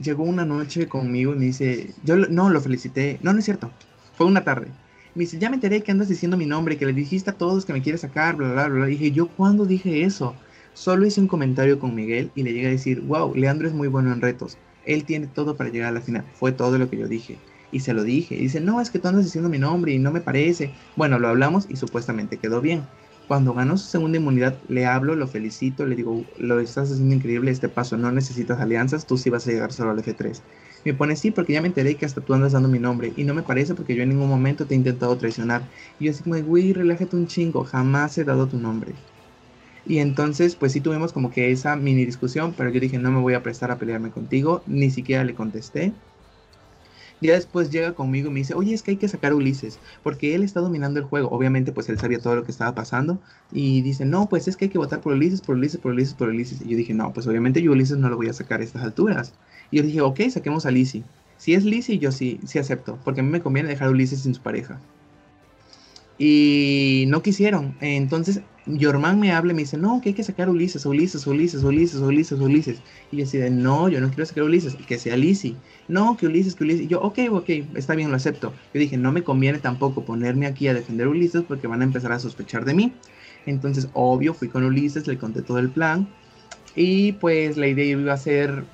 llegó una noche conmigo y me dice, yo no lo felicité, no, no es cierto, fue una tarde. Me dice, ya me enteré que andas diciendo mi nombre, que le dijiste a todos que me quieres sacar, bla, bla, bla. dije, ¿yo cuándo dije eso? Solo hice un comentario con Miguel y le llegué a decir, wow, Leandro es muy bueno en retos. Él tiene todo para llegar a la final. Fue todo lo que yo dije. Y se lo dije. Y dice, no, es que tú andas diciendo mi nombre y no me parece. Bueno, lo hablamos y supuestamente quedó bien. Cuando ganó su segunda inmunidad, le hablo, lo felicito, le digo, lo estás haciendo increíble este paso, no necesitas alianzas, tú sí vas a llegar solo al F3. Me pone sí, porque ya me enteré que hasta tú andas dando mi nombre, y no me parece porque yo en ningún momento te he intentado traicionar. Y yo así como, güey, relájate un chingo, jamás he dado tu nombre. Y entonces, pues sí tuvimos como que esa mini discusión, pero yo dije, no me voy a prestar a pelearme contigo, ni siquiera le contesté. Ya después llega conmigo y me dice, oye, es que hay que sacar a Ulises, porque él está dominando el juego. Obviamente, pues él sabía todo lo que estaba pasando. Y dice, no, pues es que hay que votar por Ulises, por Ulises, por Ulises, por Ulises. Y yo dije, no, pues obviamente yo Ulises no lo voy a sacar a estas alturas. Y yo dije, ok, saquemos a Lizzie. Si es Lizzie, yo sí, sí acepto, porque a mí me conviene dejar a Ulises sin su pareja. Y no quisieron. Entonces Yorman me habla y me dice, no, que hay que sacar Ulises, Ulises, Ulises, Ulises, Ulises, Ulises. Y yo decía, no, yo no quiero sacar Ulises, que sea Lizzie. No, que Ulises, que Ulises. Y yo, ok, ok, está bien, lo acepto. Yo dije, no me conviene tampoco ponerme aquí a defender a Ulises porque van a empezar a sospechar de mí. Entonces, obvio, fui con Ulises, le conté todo el plan. Y pues la idea iba a ser,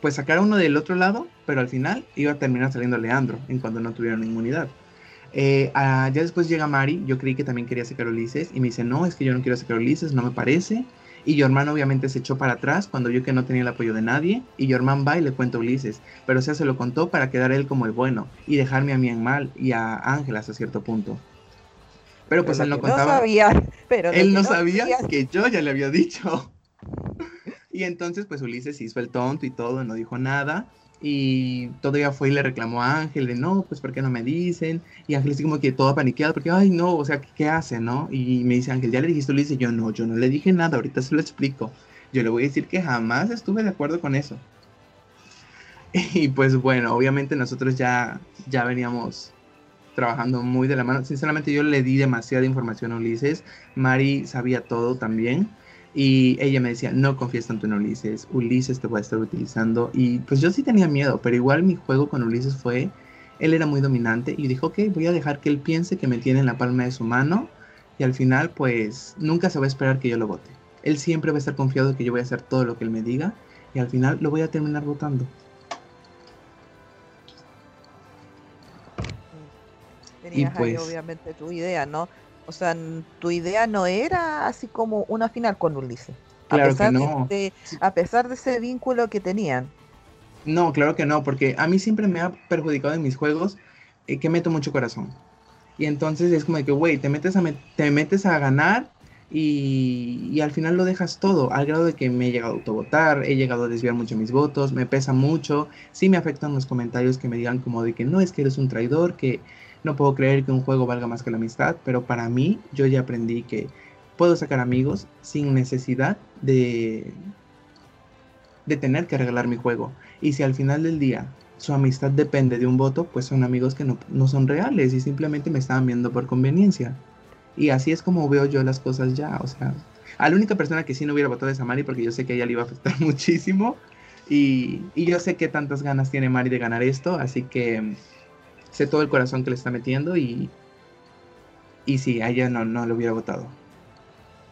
pues sacar a uno del otro lado, pero al final iba a terminar saliendo Leandro en cuanto no tuvieron inmunidad. Eh, ya después llega Mari, yo creí que también quería sacar a Ulises y me dice, no, es que yo no quiero sacar a Ulises, no me parece. Y Yorman obviamente se echó para atrás cuando vio que no tenía el apoyo de nadie. Y Yorman va y le cuenta a Ulises. Pero o sea, se lo contó para quedar él como el bueno y dejarme a mí en mal y a Ángel hasta cierto punto. Pero pues él no contaba. pero él no, sabía que yo ya le había dicho. (laughs) y entonces pues Ulises hizo el tonto y todo, no dijo nada. Y todavía fue y le reclamó a Ángel de no, pues ¿por qué no me dicen? Y Ángel así como que todo paniqueado porque, ay no, o sea, ¿qué, hace, no? Y me dice Ángel, ¿ya le dijiste? Le dice yo, no, yo no le dije nada, ahorita se lo explico. Yo le voy a decir que jamás estuve de acuerdo con eso. (laughs) Y pues bueno, obviamente nosotros ya, ya veníamos trabajando muy de la mano. Sinceramente yo le di demasiada información a Ulises. Mari sabía todo también. Y ella me decía, no confíes tanto en Ulises, Ulises te va a estar utilizando. Y pues yo sí tenía miedo, pero igual mi juego con Ulises fue, él era muy dominante y dijo, ok, voy a dejar que él piense que me tiene en la palma de su mano. Y al final, pues nunca se va a esperar que yo lo vote. Él siempre va a estar confiado de que yo voy a hacer todo lo que él me diga. Y al final lo voy a terminar votando. Tenías y pues, obviamente tu idea, ¿no? O sea, tu idea no era así como una final con Ulises. Claro a pesar que no. De, a pesar de ese vínculo que tenían. No, claro que no, porque a mí siempre me ha perjudicado en mis juegos eh, que meto mucho corazón. Y entonces es como de que, güey, te, metes a te metes a ganar y, al final lo dejas todo, al grado de que me he llegado a autovotar, he llegado a desviar mucho mis votos, me pesa mucho, sí me afectan los comentarios que me digan como de que no es que eres un traidor, que no puedo creer que un juego valga más que la amistad, pero para mí yo ya aprendí que puedo sacar amigos sin necesidad de, de tener que regalar mi juego. Y si al final del día su amistad depende de un voto, pues son amigos que no, no son reales y simplemente me estaban viendo por conveniencia. Y así es como veo yo las cosas ya. O sea, a la única persona que sí no hubiera votado es a Mari porque yo sé que a ella le iba a afectar (laughs) muchísimo. Y, y yo sé que tantas ganas tiene Mari de ganar esto, así que sé todo el corazón que le está metiendo y, y sí, a ella no, no le hubiera votado.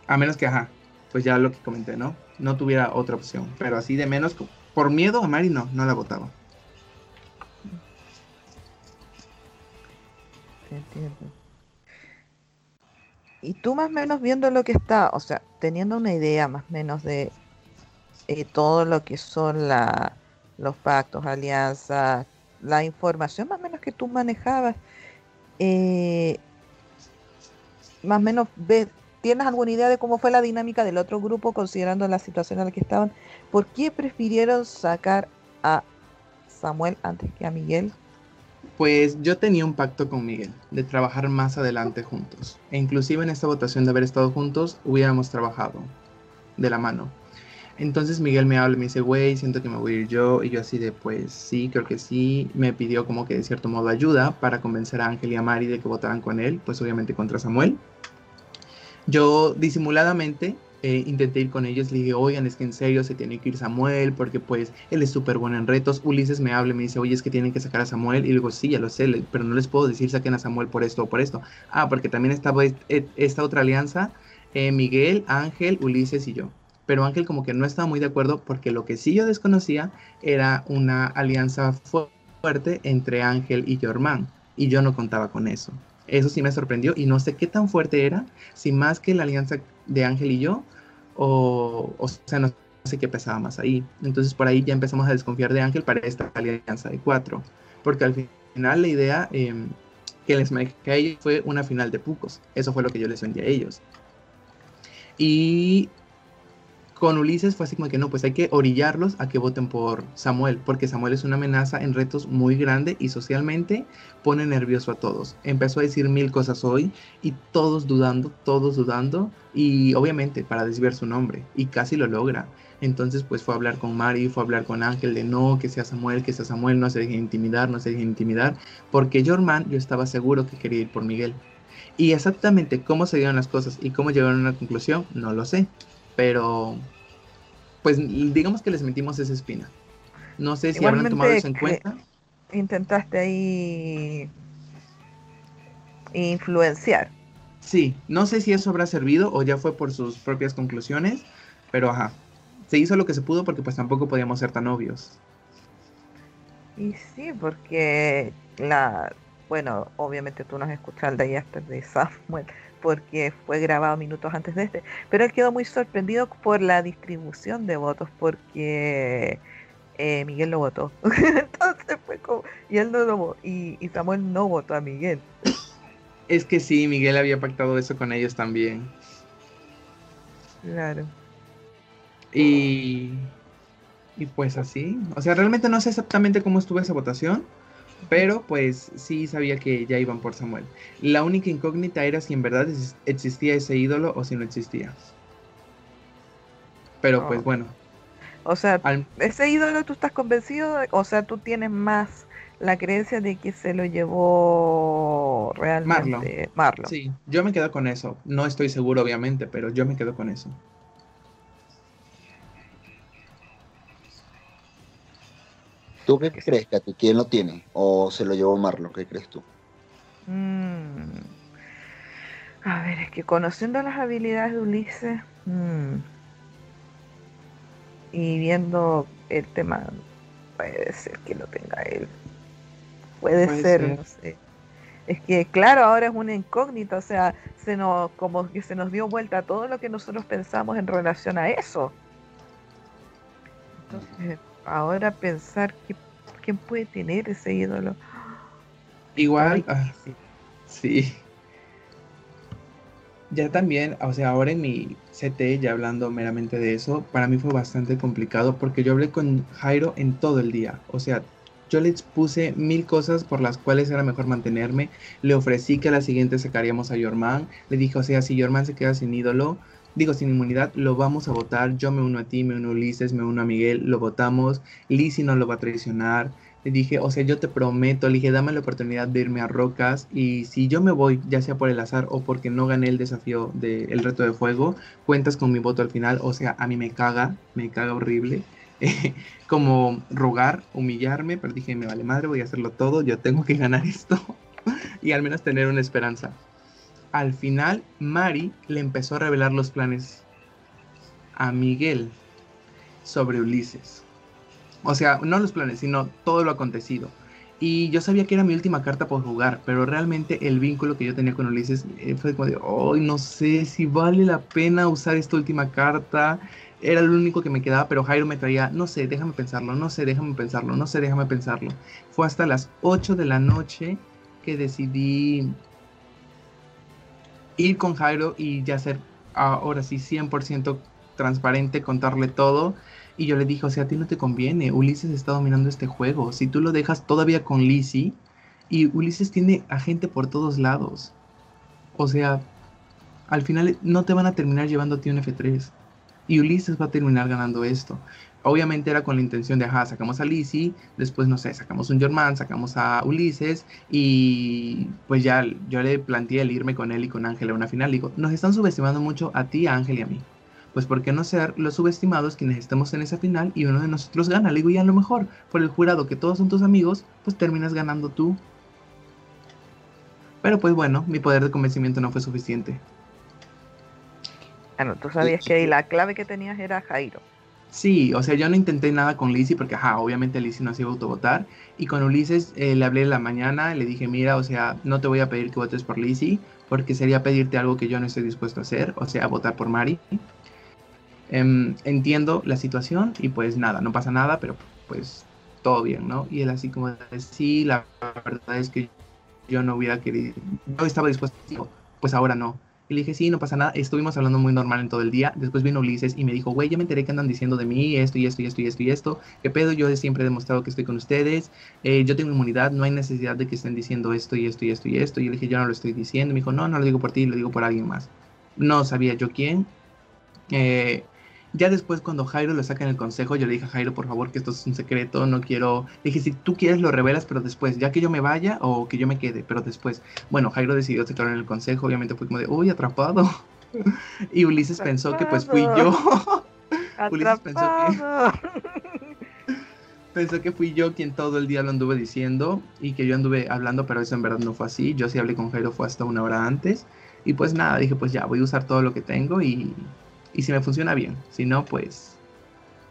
A menos que, ajá, pues ya lo que comenté, ¿no? No tuviera otra opción. Pero así de menos, por miedo a Mari no, no la votaba. Y tú más o menos viendo lo que está, o sea, teniendo una idea más o menos de eh, todo lo que son la, los pactos, alianzas, la información más o menos que tú manejabas, eh, más o menos ¿tienes alguna idea de cómo fue la dinámica del otro grupo considerando la situación en la que estaban? ¿Por qué prefirieron sacar a Samuel antes que a Miguel? Pues yo tenía un pacto con Miguel de trabajar más adelante juntos. E inclusive en esta votación de haber estado juntos, hubiéramos trabajado de la mano. Entonces Miguel me habla y me dice, güey, siento que me voy a ir yo. Y yo así de, pues sí, creo que sí. Me pidió como que de cierto modo ayuda para convencer a Ángel y a Mari de que votaran con él, pues obviamente contra Samuel. Yo disimuladamente eh, intenté ir con ellos, le dije, oigan, es que en serio se tiene que ir Samuel, porque pues él es súper bueno en retos. Ulises me habla y me dice, oye, es que tienen que sacar a Samuel. Y digo, sí, ya lo sé, pero no les puedo decir saquen a Samuel por esto o por esto. Ah, porque también estaba esta otra alianza, eh, Miguel, Ángel, Ulises y yo. Pero Ángel como que no estaba muy de acuerdo porque lo que sí yo desconocía era una alianza fuerte entre Ángel y Germán. Y yo no contaba con eso. Eso sí me sorprendió y no sé qué tan fuerte era, si más que la alianza de Ángel y yo, o, o sea, no sé qué pesaba más ahí. Entonces por ahí ya empezamos a desconfiar de Ángel para esta alianza de cuatro, porque al final la idea em, que les marqué a ellos fue una final de Pucos, eso fue lo que yo les vendí a ellos. Y con Ulises fue así como que no, pues hay que orillarlos a que voten por Samuel, porque Samuel es una amenaza en retos muy grande y socialmente pone nervioso a todos. Empezó a decir mil cosas hoy y todos dudando, todos dudando y obviamente para desviar su nombre y casi lo logra. Entonces pues fue a hablar con Mari, fue a hablar con Ángel de no, que sea Samuel, que sea Samuel, no se deje intimidar, no se deje intimidar, porque Jorman yo estaba seguro que quería ir por Miguel. Y exactamente cómo se dieron las cosas y cómo llegaron a una conclusión, no lo sé pero pues digamos que les metimos esa espina. No sé si habrán tomado eso en cuenta. Intentaste ahí influenciar. Sí, no sé si eso habrá servido o ya fue por sus propias conclusiones, pero ajá, se hizo lo que se pudo porque pues tampoco podíamos ser tan obvios. Y sí, porque la, bueno, obviamente tú nos escuchaste ahí hasta de Samuel, porque fue grabado minutos antes de este, pero él quedó muy sorprendido por la distribución de votos, porque eh, Miguel lo votó. (laughs) Entonces fue como, y él no lo y, y Samuel no votó a Miguel. Es que sí, Miguel había pactado eso con ellos también. Claro. Y, y pues así, o sea, realmente no sé exactamente cómo estuvo esa votación, pero pues sí sabía que ya iban por Samuel. La única incógnita era si en verdad existía ese ídolo o si no existía. Pero pues oh. bueno. O sea, ese ídolo tú estás convencido, o sea, tú tienes más la creencia de que se lo llevó realmente Marlo. Sí, yo me quedo con eso. No estoy seguro, obviamente, pero yo me quedo con eso. ¿Tú qué crees, Katy? ¿Quién lo tiene? ¿O se lo llevó Marlo? ¿Qué crees tú? Mm. A ver, es que conociendo las habilidades de Ulises mm, y viendo el tema, puede ser que lo tenga él. Puede, ser, no sé. Es que claro, ahora es una incógnita, o sea, se nos, como que se nos dio vuelta todo lo que nosotros pensamos en relación a eso. Entonces, ahora pensar que, quién puede tener ese ídolo. Igual, ah, sí. Ya también, o sea, ahora en mi CT, ya hablando meramente de eso, para mí fue bastante complicado porque yo hablé con Jairo en todo el día. O sea, yo le puse mil cosas por las cuales era mejor mantenerme. Le ofrecí que a la siguiente sacaríamos a Yorman. Le dije, o sea, si Yorman se queda sin ídolo, digo sin inmunidad, lo vamos a votar. Yo me uno a ti, me uno a Ulises, me uno a Miguel, lo votamos. Lizzie no lo va a traicionar. Le dije, o sea, yo te prometo, le dije, dame la oportunidad de irme a Rocas y si yo me voy, ya sea por el azar o porque no gané el desafío del reto de fuego, cuentas con mi voto al final. O sea, a mí me caga, me caga horrible. (laughs) como rogar, humillarme, pero dije, me vale madre, voy a hacerlo todo, yo tengo que ganar esto (laughs) y al menos tener una esperanza. Al final, Mari le empezó a revelar los planes a Miguel sobre Ulises. O sea, no los planes, sino todo lo acontecido. Y yo sabía que era mi última carta por jugar, pero realmente el vínculo que yo tenía con Ulises eh, fue como de, oh, no sé si vale la pena usar esta última carta. Era lo único que me quedaba, pero Jairo me traía, no sé, déjame pensarlo, no sé, déjame pensarlo, no sé, déjame pensarlo. Fue hasta las 8 de la noche que decidí ir con Jairo y ya ser ahora sí 100% transparente, contarle todo y yo le dije, o sea, a ti no te conviene, Ulises está dominando este juego. Si tú lo dejas todavía con Lizzie, y Ulises tiene a gente por todos lados. O sea, al final no te van a terminar llevando a ti un F3. Y Ulises va a terminar ganando esto. Obviamente era con la intención de, ajá, sacamos a Lizzie, después, no sé, sacamos un German, sacamos a Ulises, y pues ya yo le planteé el irme con él y con Ángel a una final. Digo, nos están subestimando mucho a ti, a Ángel y a mí pues ¿por qué no ser los subestimados quienes estemos en esa final y uno de nosotros gana? Le digo, y a lo mejor por el jurado que todos son tus amigos, pues terminas ganando tú. Pero pues bueno, mi poder de convencimiento no fue suficiente. Bueno, tú sabías que la clave que tenías era Jairo. Sí, o sea, yo no intenté nada con Lizzie porque, ajá, obviamente Lizzie no se iba a autovotar. Y con Ulises eh, le hablé en la mañana, le dije, mira, o sea, no te voy a pedir que votes por Lizzie porque sería pedirte algo que yo no estoy dispuesto a hacer, o sea, votar por Mari. Em, entiendo la situación y pues nada, no pasa nada, pero pues todo bien, ¿no? Y él así como de, sí, la verdad es que yo no hubiera querido, yo estaba dispuesto, pues ahora no. Y le dije, sí, no pasa nada, estuvimos hablando muy normal en todo el día. Después vino Ulises y me dijo, güey, ya me enteré que andan diciendo de mí esto y esto y esto y esto y esto. ¿Qué pedo? Yo siempre he demostrado que estoy con ustedes. Eh, yo tengo inmunidad, no hay necesidad de que estén diciendo esto y esto y esto y esto. Y yo le dije, yo no lo estoy diciendo. Me dijo, no, no lo digo por ti, lo digo por alguien más. No sabía yo quién. Eh, ya después cuando Jairo lo saca en el consejo, yo le dije a Jairo, por favor, que esto es un secreto, no quiero... Le dije, si tú quieres lo revelas, pero después, ya que yo me vaya o que yo me quede, pero después. Bueno, Jairo decidió sacarlo en el consejo, obviamente fue como de, uy, atrapado. (laughs) y Ulises pensó que pues fui yo. (laughs) Ulises pensó que... (laughs) pensó que fui yo quien todo el día lo anduve diciendo y que yo anduve hablando, pero eso en verdad no fue así. Yo sí hablé con Jairo, fue hasta una hora antes. Y pues nada, dije, pues ya, voy a usar todo lo que tengo y, y si me funciona bien, si no, pues,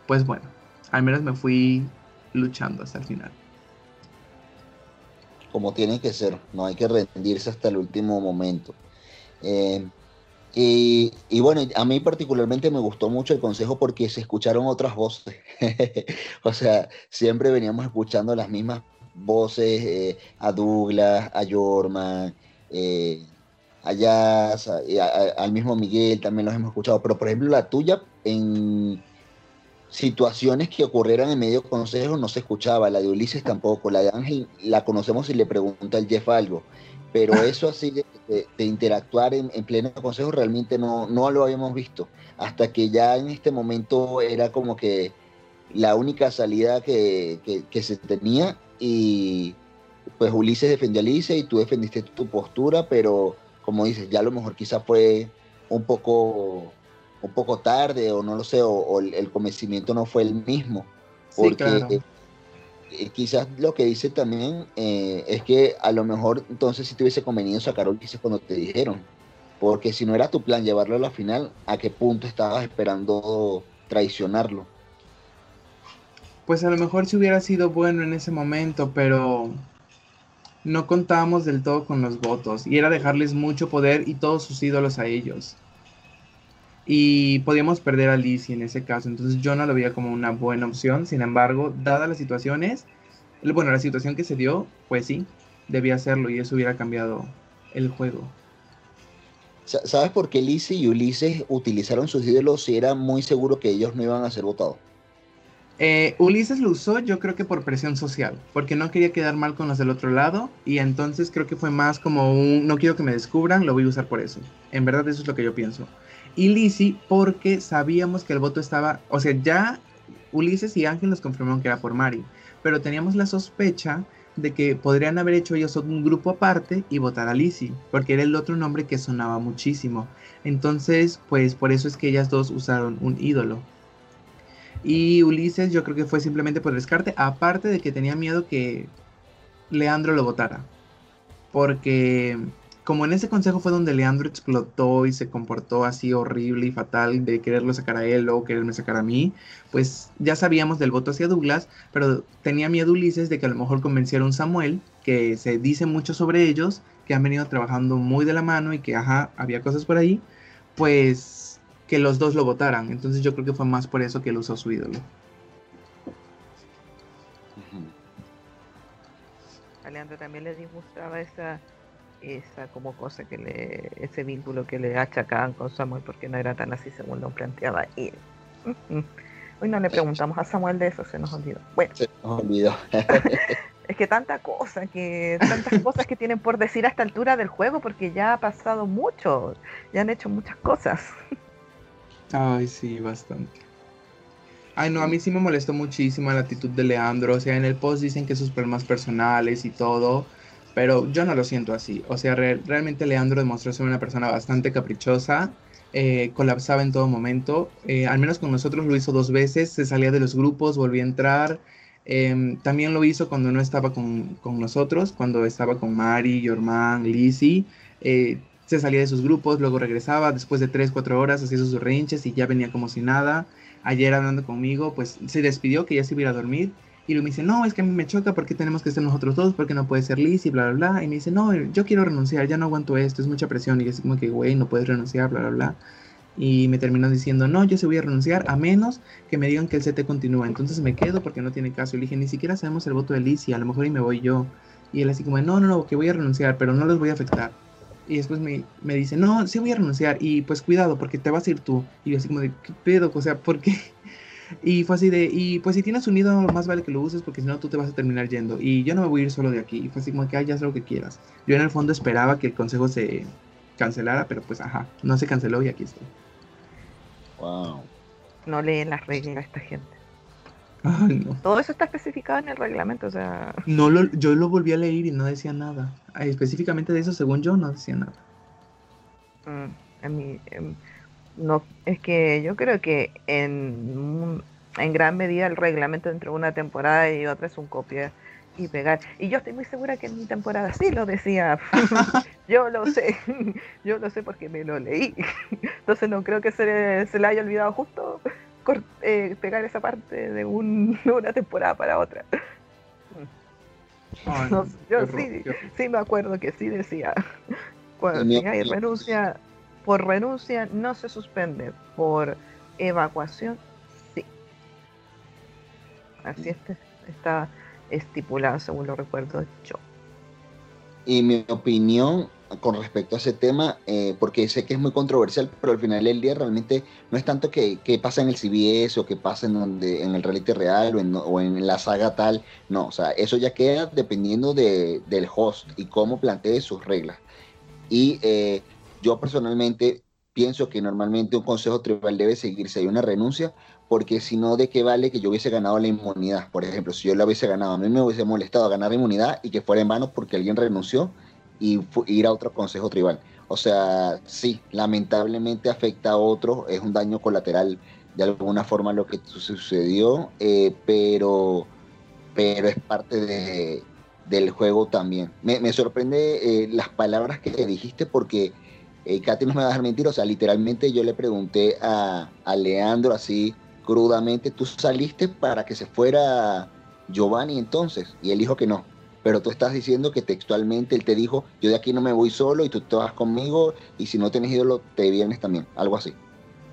pues bueno, al menos me fui luchando hasta el final. Como tiene que ser, no hay que rendirse hasta el último momento. Eh, y, bueno, a mí particularmente me gustó mucho el consejo porque se escucharon otras voces. (laughs) o sea, siempre veníamos escuchando las mismas voces eh, a Douglas, a Jorman, eh, allá al mismo Miguel también los hemos escuchado, pero por ejemplo la tuya en situaciones que ocurrieran en medio consejo no se escuchaba, la de Ulises tampoco, la de Ángel la conocemos y le pregunta al Jeff algo, pero (laughs) eso así de, interactuar en, pleno consejo realmente no, no lo habíamos visto, hasta que ya en este momento era como que la única salida que, que se tenía y pues Ulises defendió a Ulises y tú defendiste tu postura, pero como dices, ya a lo mejor quizá fue un poco, un poco tarde o no lo sé, o, el convencimiento no fue el mismo. Porque eh, quizás lo que dice también eh, es que a lo mejor entonces si te hubiese convenido sacar Ulises cuando te dijeron. Porque si no era tu plan llevarlo a la final, ¿a qué punto estabas esperando traicionarlo? Pues a lo mejor si hubiera sido bueno en ese momento, pero no contábamos del todo con los votos y era dejarles mucho poder y todos sus ídolos a ellos. Y podíamos perder a Lizzie en ese caso, entonces yo no lo veía como una buena opción. Sin embargo, dadas las situaciones, bueno, la situación que se dio, pues sí, debía hacerlo y eso hubiera cambiado el juego. ¿Sabes por qué Lizzie y Ulises utilizaron sus ídolos si era muy seguro que ellos no iban a ser votados? Eh, Ulises lo usó yo creo que por presión social, porque no quería quedar mal con los del otro lado y entonces creo que fue más como un no quiero que me descubran, lo voy a usar por eso. En verdad eso es lo que yo pienso. Y Lizzie porque sabíamos que el voto estaba, o sea, ya Ulises y Ángel nos confirmaron que era por Mari, pero teníamos la sospecha de que podrían haber hecho ellos un grupo aparte y votar a Lizzie, porque era el otro nombre que sonaba muchísimo. Entonces, pues por eso es que ellas dos usaron un ídolo. Y Ulises yo creo que fue simplemente por descarte, aparte de que tenía miedo que Leandro lo votara. Porque como en ese consejo fue donde Leandro explotó y se comportó así horrible y fatal de quererlo sacar a él o quererme sacar a mí, pues ya sabíamos del voto hacia Douglas, pero tenía miedo Ulises de que a lo mejor convenciera a un Samuel, que se dice mucho sobre ellos, que han venido trabajando muy de la mano y que, ajá, había cosas por ahí, pues que los dos lo votaran. Entonces yo creo que fue más por eso que él usó su ídolo. A Leandro también le disgustaba esa esa como cosa que le, ese vínculo que le achacaban con Samuel porque no era tan así según lo planteaba él. Hoy no le preguntamos a Samuel de eso, se nos olvidó. Bueno. Se nos olvidó. (laughs) es que tanta cosa, que tantas cosas que tienen por decir a esta altura del juego, porque ya ha pasado mucho, ya han hecho muchas cosas. Ay, sí, bastante. Ay, no, a mí sí me molestó muchísimo la actitud de Leandro. O sea, en el post dicen que sus problemas personales y todo. Pero yo no lo siento así. O sea, realmente Leandro demostró ser una persona bastante caprichosa. Eh, colapsaba en todo momento. Eh, al menos con nosotros lo hizo dos veces. Se salía de los grupos, volvía a entrar. Em, también lo hizo cuando no estaba con, con, nosotros, cuando estaba con Mari, Yorman, Lizzie. Se salía de sus grupos, luego regresaba. Después de tres, cuatro horas hacía sus rinches y ya venía como si nada. Ayer hablando conmigo, pues se despidió que ya se iba a dormir y luego me dice, no, es que a mí me choca porque tenemos que ser nosotros dos, porque no puede ser Liz y bla, bla, bla. Y me dice, no, yo quiero renunciar, ya no aguanto esto, es mucha presión. Y es como que, güey, no puedes renunciar, bla, bla, bla. Y me terminó diciendo, no, yo sí voy a renunciar a menos que me digan que el CT continúa. Entonces me quedo porque no tiene caso. Y le dije, ni siquiera sabemos el voto de Liz y a lo mejor y me voy yo. Y él así como, no, no, no, que voy a renunciar, pero no los voy a afectar. Y después me, me dice, no, sí voy a renunciar y pues cuidado porque te vas a ir tú. Y yo así como de, ¿qué pedo? O sea, ¿por qué? (laughs) Y fue así de, y pues si tienes un ídolo, más vale que lo uses porque si no tú te vas a terminar yendo. Y yo no me voy a ir solo de aquí. Y fue así como que, ay, ya haz lo que quieras. Yo en el fondo esperaba que el consejo se cancelara, pero pues ajá, no se canceló y aquí estoy. Wow. No leen las reglas esta gente. Ay, no. Todo eso está especificado en el reglamento, o sea. No lo, yo lo volví a leer y no decía nada. Específicamente de eso, según yo, no decía nada. Mm, en mi, no, es que yo creo que en, en gran medida el reglamento entre una temporada y otra es un copia y pegar. Y yo estoy muy segura que en mi temporada sí lo decía. (laughs) yo lo sé. (laughs) yo lo sé porque me lo leí. (laughs) Entonces no creo que se se le haya olvidado justo eh, pegar esa parte de, un, una temporada para otra. yo sí, sí me acuerdo que sí decía. (laughs) Cuando si hay renuncia por renuncia no se suspende, por evacuación sí. Así este, está estipulado, según lo recuerdo yo. Y mi opinión con respecto a ese tema, eh, porque sé que es muy controversial, pero al final del día realmente no es tanto que, pasa en el CBS o que pasa en, donde, en el reality real o en, la saga tal, no, o sea, eso ya queda dependiendo de, del host y cómo plantee sus reglas. Y eh, yo personalmente pienso que normalmente un consejo tribal debe seguir si hay una renuncia, porque si no, ¿de qué vale que yo hubiese ganado la inmunidad? Por ejemplo, si yo la hubiese ganado, a mí me hubiese molestado ganar la inmunidad y que fuera en vano porque alguien renunció y ir a otro consejo tribal. O sea, sí, lamentablemente afecta a otros, es un daño colateral de alguna forma lo que sucedió, eh, pero, pero es parte de, del juego también. Me, sorprende eh, las palabras que dijiste porque eh, Katy no me va a dejar mentir, o sea, literalmente yo le pregunté a, Leandro así crudamente, ¿tú saliste para que se fuera Giovanni entonces? Y él dijo que no. Pero tú estás diciendo que textualmente él te dijo, yo de aquí no me voy solo y tú te vas conmigo y si no tienes ídolo te vienes también, algo así.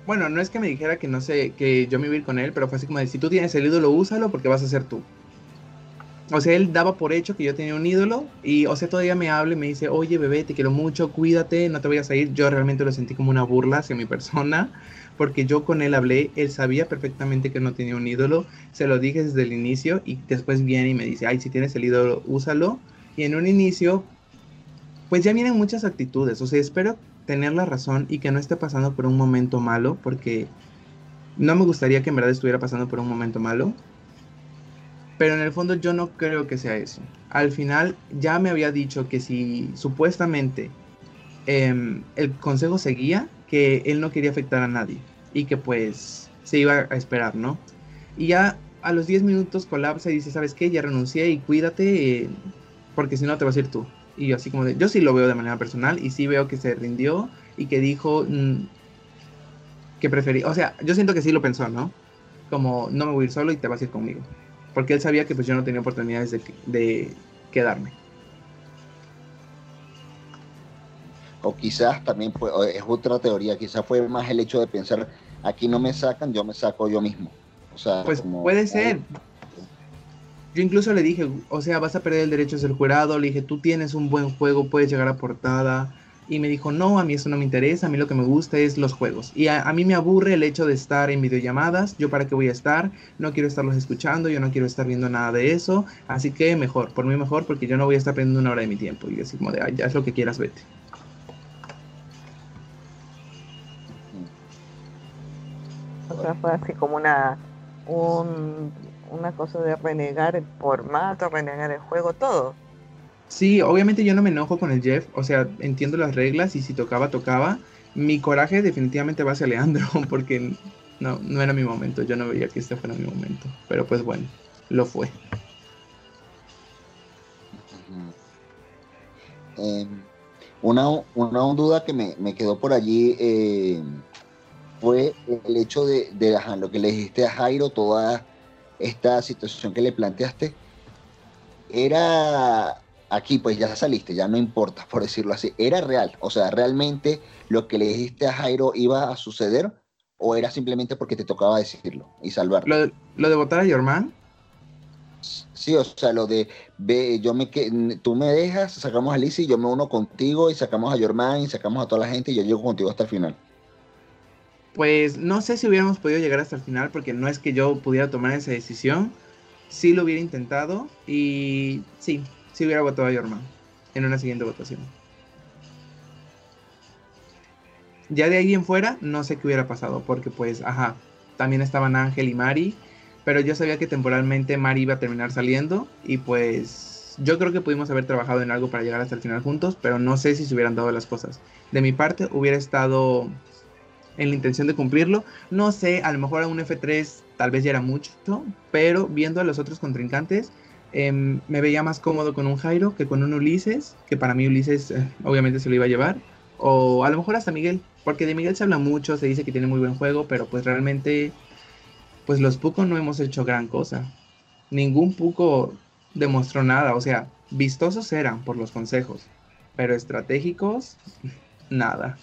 Bueno, no es que me dijera que no sé, que yo me iba con él, pero fue así como de, si tú tienes el ídolo, úsalo porque vas a ser tú. o sea, él daba por hecho que yo tenía un ídolo y, o sea, todavía me habla y me dice, oye, bebé, te quiero mucho, cuídate, no te vayas a ir. Yo realmente lo sentí como una burla hacia mi persona, porque yo con él hablé, él sabía perfectamente que no tenía un ídolo, se lo dije desde el inicio y después viene y me dice, ay, si tienes el ídolo, úsalo. Y en un inicio, pues ya vienen muchas actitudes, o sea, espero tener la razón y que no esté pasando por un momento malo, porque no me gustaría que en verdad estuviera pasando por un momento malo pero en el fondo yo no creo que sea eso. Al final ya me había dicho que si supuestamente em, el consejo seguía, que él no quería afectar a nadie y que pues se iba a esperar, ¿no? Y ya a los 10 minutos colapsa y dice, ¿sabes qué? Ya renuncié y cuídate porque si no te vas a ir tú. Y así como de, yo sí lo veo de manera personal y sí veo que se rindió y que dijo mm, que prefería, o sea, yo siento que sí lo pensó, ¿no? Como no me voy a ir solo y te vas a ir conmigo porque él sabía que pues yo no tenía oportunidades de, quedarme. O quizás también es otra teoría, quizás fue más el hecho de pensar, aquí no me sacan, yo me saco yo mismo. O sea, pues puede ser. Yo incluso le dije, o sea, vas a perder el derecho a ser jurado, le dije, tú tienes un buen juego, puedes llegar a portada, y me dijo, no, a mí eso no me interesa, a mí lo que me gusta es los juegos. Y a, mí me aburre el hecho de estar en videollamadas, yo para qué voy a estar, no quiero estarlos escuchando, yo no quiero estar viendo nada de eso, así que mejor, por mí mejor, porque yo no voy a estar perdiendo una hora de mi tiempo. Y así como de, ya es lo que quieras, vete. Sea, fue así como una, una cosa de renegar el formato, renegar el juego, todo. Sí, obviamente yo no me enojo con el Jeff, o sea, entiendo las reglas y si tocaba, tocaba. Mi coraje definitivamente va hacia Leandro, (laughs) porque no, no era mi momento, yo no veía que este fuera mi momento, pero pues bueno, lo fue. Em, una, una, duda que me, quedó por allí eh, fue el hecho de, de lo que le dijiste a Jairo, toda esta situación que le planteaste. Era aquí pues ya saliste, ya no importa, por decirlo así. ¿Era real? O sea, ¿realmente lo que le dijiste a Jairo iba a suceder? ¿O era simplemente porque te tocaba decirlo y salvarlo? ¿Lo, de votar a Yorman? Sí, o sea, lo de ve, yo me tú me dejas, sacamos a Lizzie, yo me uno contigo y sacamos a Yorman y sacamos a toda la gente y yo llego contigo hasta el final. Pues no sé si hubiéramos podido llegar hasta el final porque no es que yo pudiera tomar esa decisión. Sí lo hubiera intentado y sí, si hubiera votado a Yorman en una siguiente votación. Ya de ahí en fuera, no sé qué hubiera pasado, porque pues, ajá, también estaban Ángel y Mari, pero yo sabía que temporalmente Mari iba a terminar saliendo y pues yo creo que pudimos haber trabajado en algo para llegar hasta el final juntos, pero no sé si se hubieran dado las cosas. De mi parte, hubiera estado en la intención de cumplirlo. No sé, a lo mejor a un F3 tal vez ya era mucho, pero viendo a los otros contrincantes, Em, me veía más cómodo con un Jairo que con un Ulises, que para mí Ulises eh, obviamente se lo iba a llevar, o a lo mejor hasta Miguel, porque de Miguel se habla mucho, se dice que tiene muy buen juego, pero pues realmente, pues los Pucos no hemos hecho gran cosa. Ningún Puco demostró nada, o sea, vistosos eran por los consejos, pero estratégicos, nada.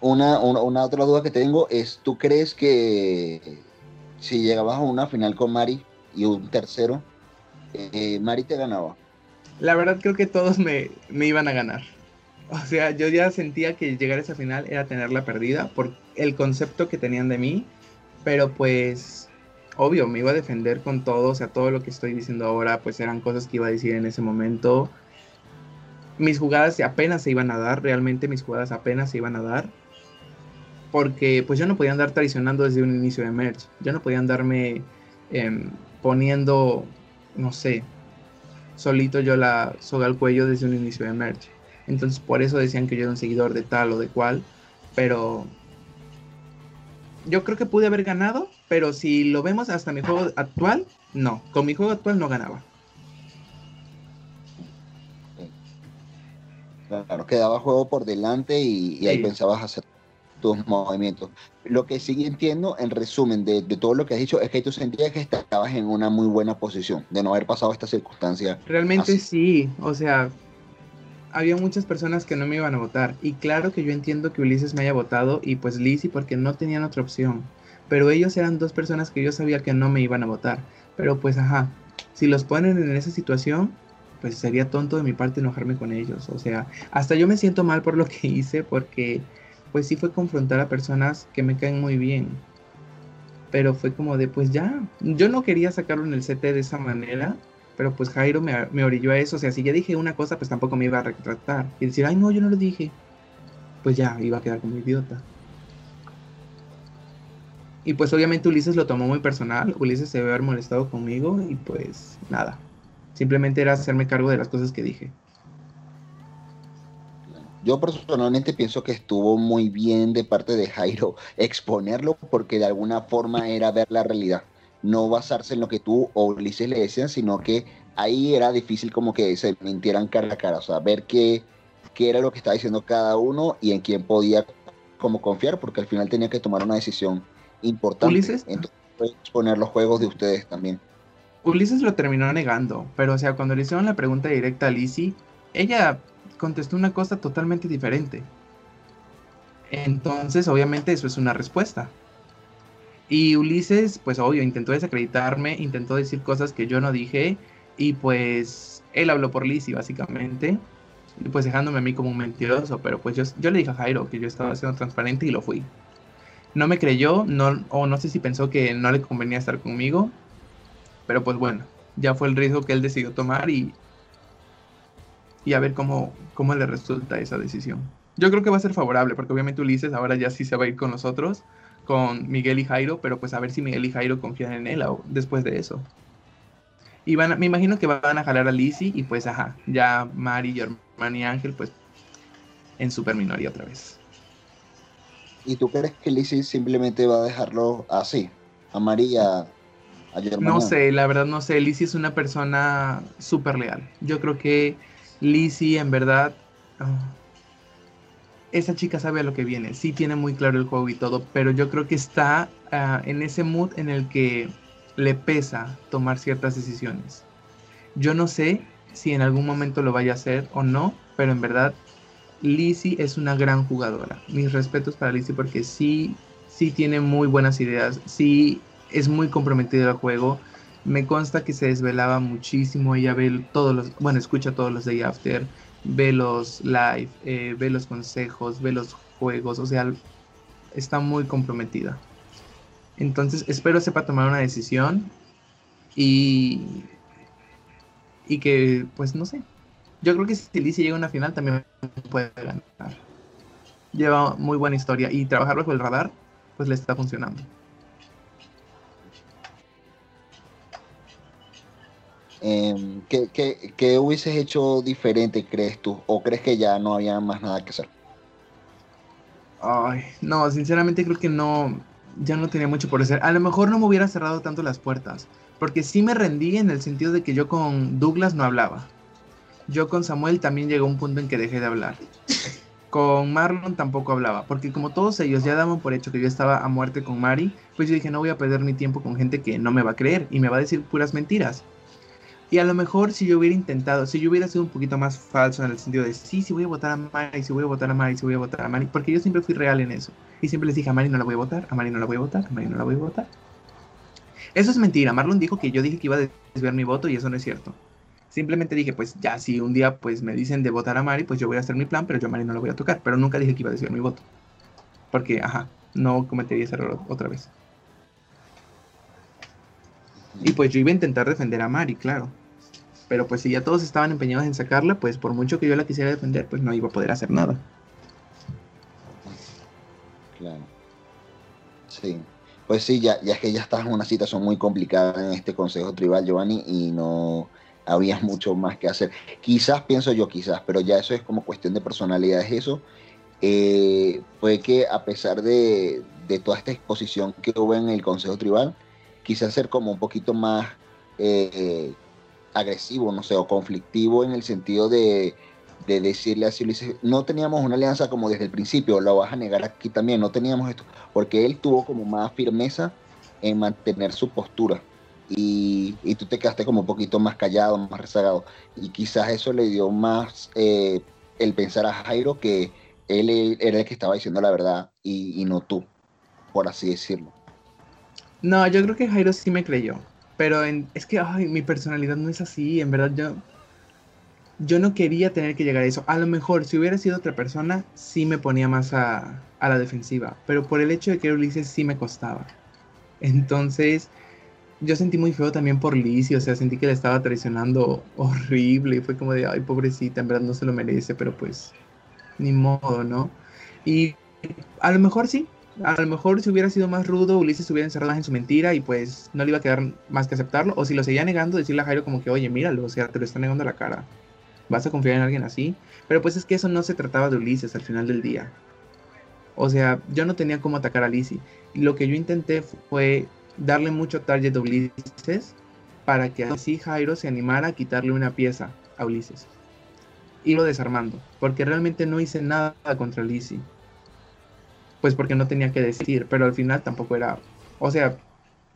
Una, una, otra duda que tengo es, ¿tú crees que si llegabas a una final con Mari y un tercero, eh, Mari te ganaba? La verdad creo que todos me, iban a ganar. O sea, yo ya sentía que llegar a esa final era tenerla perdida por el concepto que tenían de mí, pero pues obvio, me iba a defender con todo, o sea, todo lo que estoy diciendo ahora, pues eran cosas que iba a decir en ese momento. Mis jugadas apenas se iban a dar, realmente mis jugadas apenas se iban a dar porque pues yo no podía andar traicionando desde un inicio de merch, yo no podía andarme em, poniendo, no sé, solito yo la soga al cuello desde un inicio de merch. Entonces por eso decían que yo era un seguidor de tal o de cual, pero yo creo que pude haber ganado, pero si lo vemos hasta mi juego actual, no, con mi juego actual no ganaba. Claro, quedaba juego por delante y, ahí pensabas hacer tus movimientos. Lo que sí entiendo, en resumen, de, todo lo que has dicho, es que tú sentías que estabas en una muy buena posición de no haber pasado esta circunstancia. Realmente sí, o sea, había muchas personas que no me iban a votar. Y claro que yo entiendo que Ulises me haya votado y pues Lizzie porque no tenían otra opción. Pero ellos eran dos personas que yo sabía que no me iban a votar. Pero pues ajá, si los ponen en esa situación, pues sería tonto de mi parte enojarme con ellos. O sea, hasta yo me siento mal por lo que (laughs) hice porque pues sí fue confrontar a personas que me caen muy bien. Pero fue como de, pues ya, yo no quería sacarlo en el CT de esa manera, pero pues Jairo me, me orilló a eso. O sea, si ya dije una cosa, pues tampoco me iba a retratar. Y decir, ay, no, yo no lo dije. Pues ya, iba a quedar como idiota. Y pues obviamente Ulises lo tomó muy personal. Ulises se debe haber molestado conmigo y pues nada. Simplemente era hacerme cargo de las cosas que dije. Yo personalmente pienso que estuvo muy bien de parte de Jairo (laughs) exponerlo porque de alguna forma era ver la realidad, no basarse en lo que tú o Ulises le decían, sino que ahí era difícil como que se mintieran cara a cara, o sea, ver qué, qué era lo que estaba diciendo cada uno y en quién podía como confiar, porque al final tenía que tomar una decisión importante. Ulises. Entonces, exponer los juegos de ustedes también. Ulises lo terminó negando, pero o sea, cuando le hicieron la pregunta directa a Lizzie, ella contestó una cosa totalmente diferente. Entonces, obviamente, eso es una respuesta. Y Ulises, pues obvio, intentó desacreditarme, intentó decir cosas que yo no dije, y pues él habló por Lizzie, básicamente, pues dejándome a mí como un mentiroso, pero pues yo, yo le dije a Jairo que yo estaba siendo transparente y lo fui. No me creyó, no, o no sé si pensó que no le convenía estar conmigo, pero pues bueno, ya fue el riesgo que él decidió tomar y y a ver cómo, cómo le resulta esa decisión. Yo creo que va a ser favorable, porque obviamente Ulises ahora ya sí se va a ir con nosotros, con Miguel y Jairo, pero pues a ver si Miguel y Jairo confían en él después de eso. Y van me imagino que van a jalar a Lizzie y pues ajá, ya Mari, Germán y Ángel pues en super minoría otra vez. ¿Y tú crees que Lizzie simplemente va a dejarlo así? A Mari a, a No sé, la verdad no sé. Lizzie es una persona súper leal. Yo creo que Lizzie, en verdad, ah, esa chica sabe a lo que viene. Sí tiene muy claro el juego y todo, pero yo creo que está ah, en ese mood en el que le pesa tomar ciertas decisiones. Yo no sé si en algún momento lo vaya a hacer o no, pero en verdad Lizzie es una gran jugadora. Mis respetos para Lizzie porque sí, sí tiene muy buenas ideas, sí es muy comprometida al juego me consta que se desvelaba muchísimo, ella ve todos los, bueno, escucha todos los Day After, ve los live, eh, ve los consejos, ve los juegos, o sea, está muy comprometida. Entonces espero sepa tomar una decisión y, y que, pues no sé, yo creo que si Lizzie llega a una final también puede ganar. Lleva muy buena historia y trabajar bajo el radar, pues le está funcionando. Eh, ¿qué, hubieses hecho diferente, crees tú? ¿O crees que ya no había más nada que hacer? Ay, no, sinceramente creo que no, ya no tenía mucho por hacer. A lo mejor no me hubiera cerrado tanto las puertas, porque sí me rendí en el sentido de que yo con Douglas no hablaba. Yo con Samuel también llegó un punto en que dejé de hablar. Con Marlon tampoco hablaba, porque como todos ellos ya daban por hecho que yo estaba a muerte con Mari, pues yo dije no voy a perder mi tiempo con gente que no me va a creer y me va a decir puras mentiras. Y a lo mejor si yo hubiera intentado, si yo hubiera sido un poquito más falso en el sentido de sí, sí voy a votar a Mari, si voy a votar a Mari, si voy a votar a Mari, porque yo siempre fui real en eso. Y siempre les dije a Mari no la voy a votar, a Mari no la voy a votar, a Mari no la voy a votar. Eso es mentira. Marlon dijo que yo dije que iba a desviar mi voto y eso no es cierto. Simplemente dije, pues ya, si un día pues me dicen de votar a Mari, pues yo voy a hacer mi plan, pero yo a Mari no la voy a tocar. Pero nunca dije que iba a desviar mi voto. Porque, ajá, no cometería ese error otra vez. Y pues yo iba a intentar defender a Mari, claro. Pero pues si ya todos estaban empeñados en sacarla, pues por mucho que yo la quisiera defender, pues no iba a poder hacer nada. Claro. Sí. Pues sí, ya, ya es que ya estás en una situación muy complicada en este Consejo Tribal, Giovanni, y no había mucho más que hacer. Quizás, pienso yo, quizás, pero ya eso es como cuestión de personalidades, eso. Eh, fue que a pesar de, de, toda esta exposición que hubo en el Consejo Tribal, quizás ser como un poquito más eh, agresivo, no sé, o conflictivo en el sentido de, decirle así, Ulises, no teníamos una alianza como desde el principio, lo vas a negar aquí también, no teníamos esto, porque él tuvo como más firmeza en mantener su postura y, tú te quedaste como un poquito más callado, más rezagado y quizás eso le dio más, eh, el pensar a Jairo que él era el que estaba diciendo la verdad y, no tú, por así decirlo. No, yo creo que Jairo sí me creyó. Pero es que mi personalidad no es así. En verdad, yo, yo no quería tener que llegar a eso. A lo mejor, si hubiera sido otra persona, sí me ponía más a, a la defensiva. Pero por el hecho de que era Ulises, sí me costaba. Entonces, yo sentí muy feo también por Lizzie, o sea, sentí que le estaba traicionando horrible y fue como de, ay, pobrecita, en verdad no se lo merece, pero pues, ni modo, ¿no? Y a lo mejor sí, a lo mejor si hubiera sido más rudo, Ulises se hubiera encerrado en su mentira y pues no le iba a quedar más que aceptarlo, o si lo seguía negando, decirle a Jairo como que, oye, míralo, o sea, te lo está negando a la cara, ¿vas a confiar en alguien así? Pero pues es que eso no se trataba de Ulises al final del día. O sea, yo no tenía cómo atacar a Lizzie. Lo que yo intenté fue darle mucho target a Ulises para que así Jairo se animara a quitarle una pieza a Ulises. Y lo desarmando, porque realmente no hice nada contra Lizzie. Pues porque no tenía que decir, pero al final tampoco era. O sea,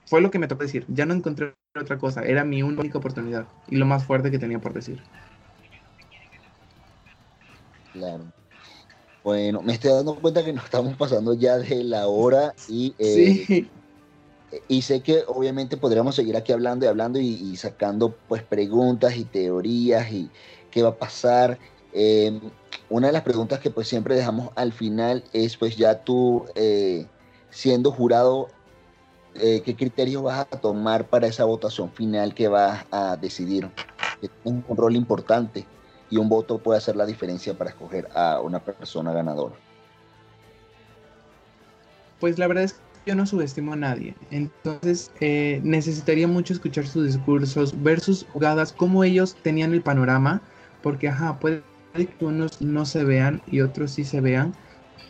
fue lo que me tocó decir. Ya no encontré otra cosa, era mi única oportunidad y lo más fuerte que tenía por decir. Claro. Bueno, me estoy dando cuenta que nos estamos pasando ya de la hora y eh, sí y sé que obviamente podríamos seguir aquí hablando y hablando y, sacando pues preguntas y teorías y qué va a pasar. Em, una de las preguntas que pues siempre dejamos al final es pues ya tú eh, siendo jurado, eh, ¿qué criterios vas a tomar para esa votación final que vas a decidir? Es un rol importante y un voto puede hacer la diferencia para escoger a una persona ganadora. Pues la verdad es que yo no subestimo a nadie. Entonces eh, necesitaría mucho escuchar sus discursos, ver sus jugadas, cómo ellos tenían el panorama, porque ajá, puede que unos no se vean y otros sí se vean,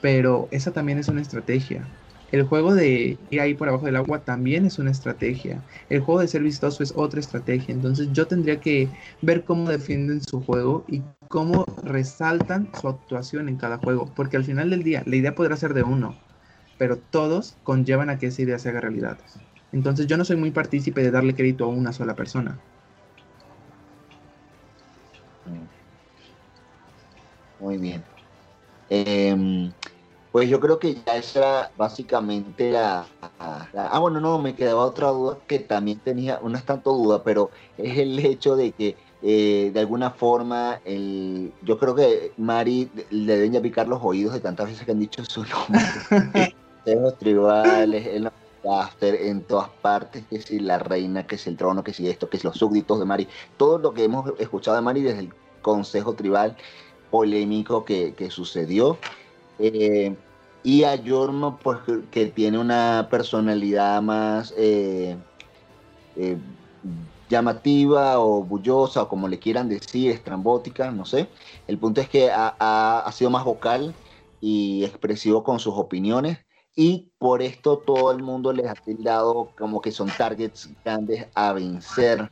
pero esa también es una estrategia. El juego de ir ahí por abajo del agua también es una estrategia. El juego de ser vistoso es otra estrategia. Entonces yo tendría que ver cómo defienden su juego y cómo resaltan su actuación en cada juego. Porque al final del día la idea podrá ser de uno, pero todos conllevan a que esa idea se haga realidad. Entonces yo no soy muy partícipe de darle crédito a una sola persona. Muy bien. Em, pues yo creo que ya esa era básicamente la, Ah, bueno, no, me quedaba otra duda que también tenía, no es tanto duda, pero es el hecho de que eh, de alguna forma, el, yo creo que Mari le deben ya picar los oídos de tantas veces que han dicho su nombre. (laughs) los tribales, en en todas partes, que si la reina, que si el trono, que si esto, que si los súbditos de Mari, todo lo que hemos escuchado de Mari desde el consejo tribal polémico que, sucedió. Eh, y a Yorma, pues que tiene una personalidad más eh, eh, llamativa o bullosa, o como le quieran decir, estrambótica, no sé. El punto es que ha, ha sido más vocal y expresivo con sus opiniones y por esto todo el mundo les ha tildado como que son targets grandes a vencer.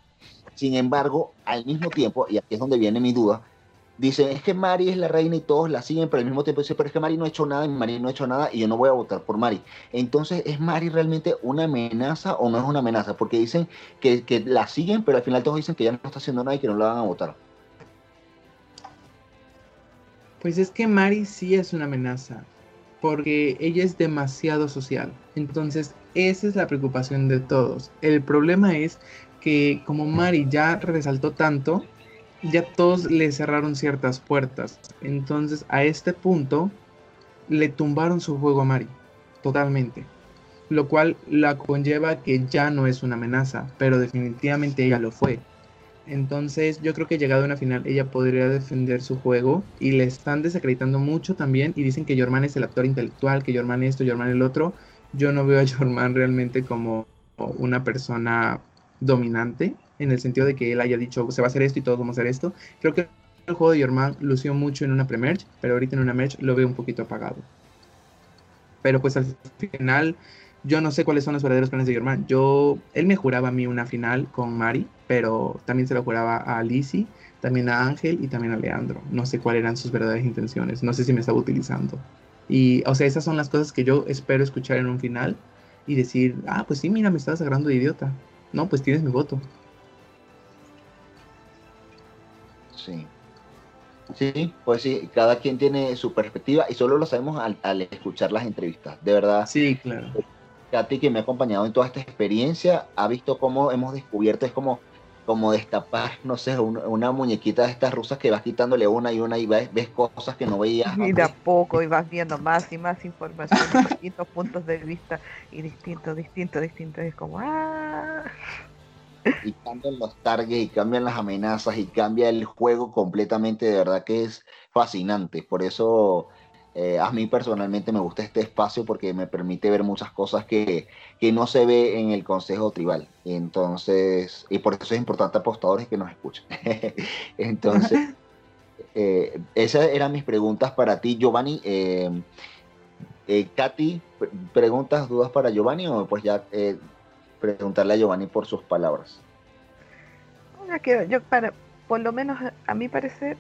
Sin embargo, al mismo tiempo, y aquí es donde viene mi duda, dicen, es que Mari es la reina y todos la siguen, pero al mismo tiempo dicen, pero es que Mari no ha hecho nada y Mari no ha hecho nada y yo no voy a votar por Mari. Entonces, ¿es Mari realmente una amenaza o no es una amenaza? Porque dicen que, que la siguen, pero al final todos dicen que ya no está haciendo nada y que no la van a votar. Pues es que Mari sí es una amenaza porque ella es demasiado social. Entonces, esa es la preocupación de todos. El problema es que como Mari ya resaltó tanto, ya todos le cerraron ciertas puertas. Entonces, a este punto, le tumbaron su juego a Mari, totalmente. Lo cual la conlleva que ya no es una amenaza, pero definitivamente ella lo fue. Entonces yo creo que llegado a una final ella podría defender su juego y le están desacreditando mucho también y dicen que Jorman es el actor intelectual, que Jorman esto, Jorman el otro. Yo no veo a Jorman realmente como una persona dominante en el sentido de que él haya dicho se va a hacer esto y todos vamos a hacer esto. Creo que el juego de Jorman lució mucho en una pre-merge, pero ahorita en una merge lo veo un poquito apagado. Pero pues al final yo no sé cuáles son los verdaderos planes de Germán. Yo, él me juraba a mí una final con Mari, pero también se lo juraba a Lizzie, también a Ángel y también a Leandro. No sé cuáles eran sus verdaderas intenciones. No sé si me estaba utilizando. Y, o sea, esas son las cosas que yo espero escuchar en un final y decir, ah, pues sí, mira, me estás agarrando de idiota. No, pues tienes mi voto. Sí. Sí, pues sí, cada quien tiene su perspectiva y solo lo sabemos al, escuchar las entrevistas, de verdad. Sí, claro. Katy, que me ha acompañado en toda esta experiencia, ha visto cómo hemos descubierto, es como, como destapar, no sé, una, muñequita de estas rusas que vas quitándole una y una y ves, cosas que no veías. Y de a poco y vas viendo más y más información, (laughs) distintos puntos de vista y distintos, distintos, distintos. Es como, ¡ah! Y cambian los targets y cambian las amenazas y cambia el juego completamente, de verdad que es fascinante. Por eso eh, a mí personalmente me gusta este espacio porque me permite ver muchas cosas que, que, no se ve en el Consejo Tribal. Entonces, y por eso es importante apostadores que nos escuchen. (laughs) Entonces, (laughs) eh, esas eran mis preguntas para ti, Giovanni. Eh, eh, Katy, ¿preguntas, dudas para Giovanni o pues ya preguntarle a Giovanni por sus palabras. yo para, por lo menos a mi parecer,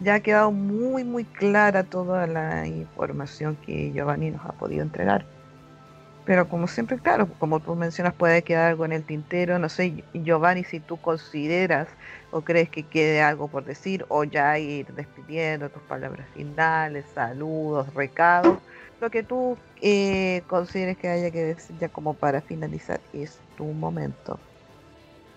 ya ha quedado muy muy clara toda la información que Giovanni nos ha podido entregar. Pero como siempre, claro, como tú mencionas, puede quedar algo en el tintero. No sé, Giovanni, si tú consideras o crees que quede algo por decir, o ya ir despidiendo tus palabras finales, saludos, recados, lo que tú eh, consideres que haya que decir ya como para finalizar es tu momento.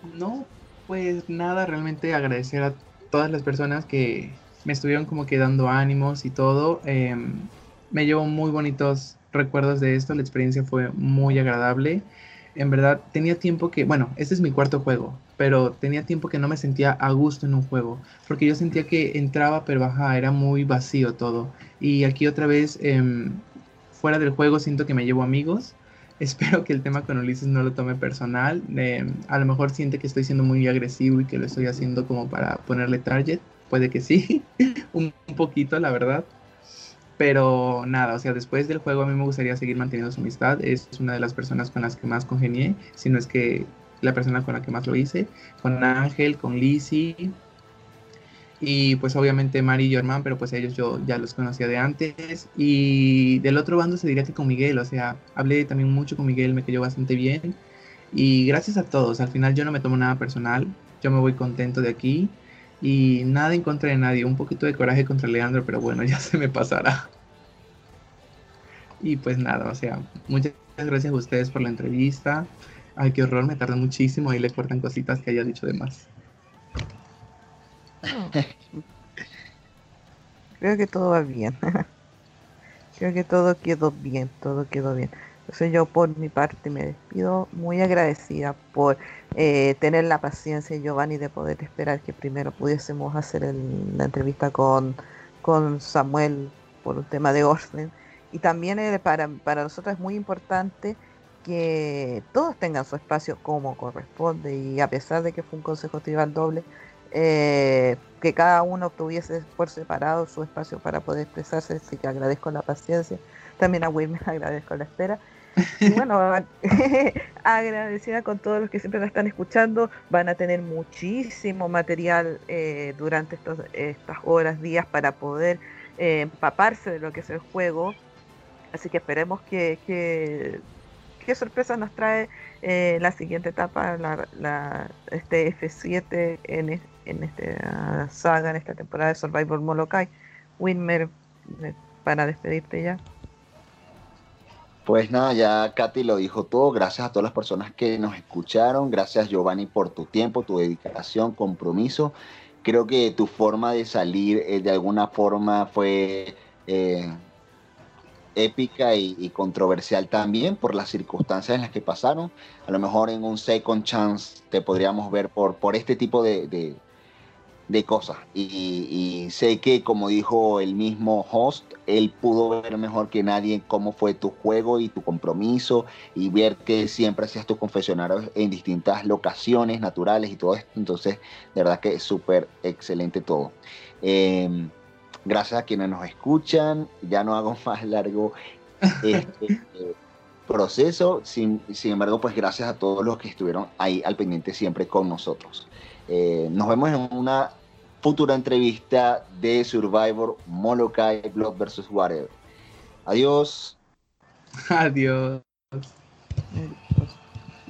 No, pues nada, realmente agradecer a todas las personas que me estuvieron como que dando ánimos y todo. Em, me llevo muy bonitos recuerdos de esto, la experiencia fue muy agradable. En verdad, tenía tiempo que, bueno, este es mi cuarto juego, pero tenía tiempo que no me sentía a gusto en un juego, porque yo sentía que entraba, pero baja, era muy vacío todo. Y aquí otra vez, em, fuera del juego, siento que me llevo amigos. (laughs) Espero que el tema con Ulises no lo tome personal. Em, a lo mejor siente que estoy siendo muy agresivo y que lo estoy haciendo como para ponerle target. Puede que sí, (laughs) un poquito, la verdad. Pero nada, o sea, después del juego a mí me gustaría seguir manteniendo su amistad. Es una de las personas con las que más congenié, si no es que la persona con la que más lo hice. Con Ángel, con Lizzie. Y pues obviamente Mari y Germán, pero pues ellos yo ya los conocía de antes. Y del otro bando se diría que con Miguel, o sea, hablé también mucho con Miguel, me cayó bastante bien. Y gracias a todos, al final yo no me tomo nada personal, yo me voy contento de aquí y nada en contra de nadie, un poquito de coraje contra Leandro, pero bueno, (laughs) ya se me pasará. Y pues nada, o sea, muchas gracias a ustedes por la entrevista. Ay, qué horror, me tardé muchísimo, ahí le cortan cositas que haya dicho de más. (laughs) Creo que todo va bien. (laughs) Creo que todo quedó bien, todo quedó bien. Entonces yo por mi parte me despido muy agradecida por eh, tener la paciencia, Giovanni, de poder esperar que primero pudiésemos hacer la entrevista con, con Samuel por un tema de orden. Y también eh, para, para nosotros es muy importante que todos tengan su espacio como corresponde y a pesar de que fue un consejo tribal doble, eh, que cada uno tuviese por separado su espacio para poder expresarse, así que agradezco la paciencia. También a Wilmer (laughs) agradezco la espera (laughs) bueno, (laughs) agradecida con todos los que siempre la están escuchando. Van a tener muchísimo material eh, durante estos, estas horas, días para poder eh, empaparse de lo que es el juego. Así que esperemos que, que qué sorpresa nos trae eh, la siguiente etapa, la, este F7 en, en esta saga, en esta temporada de Survivor Molokai. Winmer, para despedirte ya. Pues nada, ya Katy lo dijo todo. Gracias a todas las personas que nos escucharon. Gracias Giovanni por tu tiempo, tu dedicación, compromiso. Creo que tu forma de salir eh, de alguna forma fue eh, épica y, controversial también por las circunstancias en las que pasaron. A lo mejor en un second chance te podríamos ver por, por este tipo de cosas. Y, sé que, como dijo el mismo host, él pudo ver mejor que nadie cómo fue tu juego y tu compromiso y ver que siempre hacías tus confesionarios en distintas locaciones naturales y todo esto. Entonces, de verdad que es súper excelente todo. Em, gracias a quienes nos escuchan. Ya no hago (laughs) más largo este proceso. Sin, sin embargo, pues gracias a todos los que estuvieron ahí al pendiente siempre con nosotros. Eh, nos vemos en una futura entrevista de Survivor Molokai Blood vs. Whatever. Adiós. (laughs) Adiós.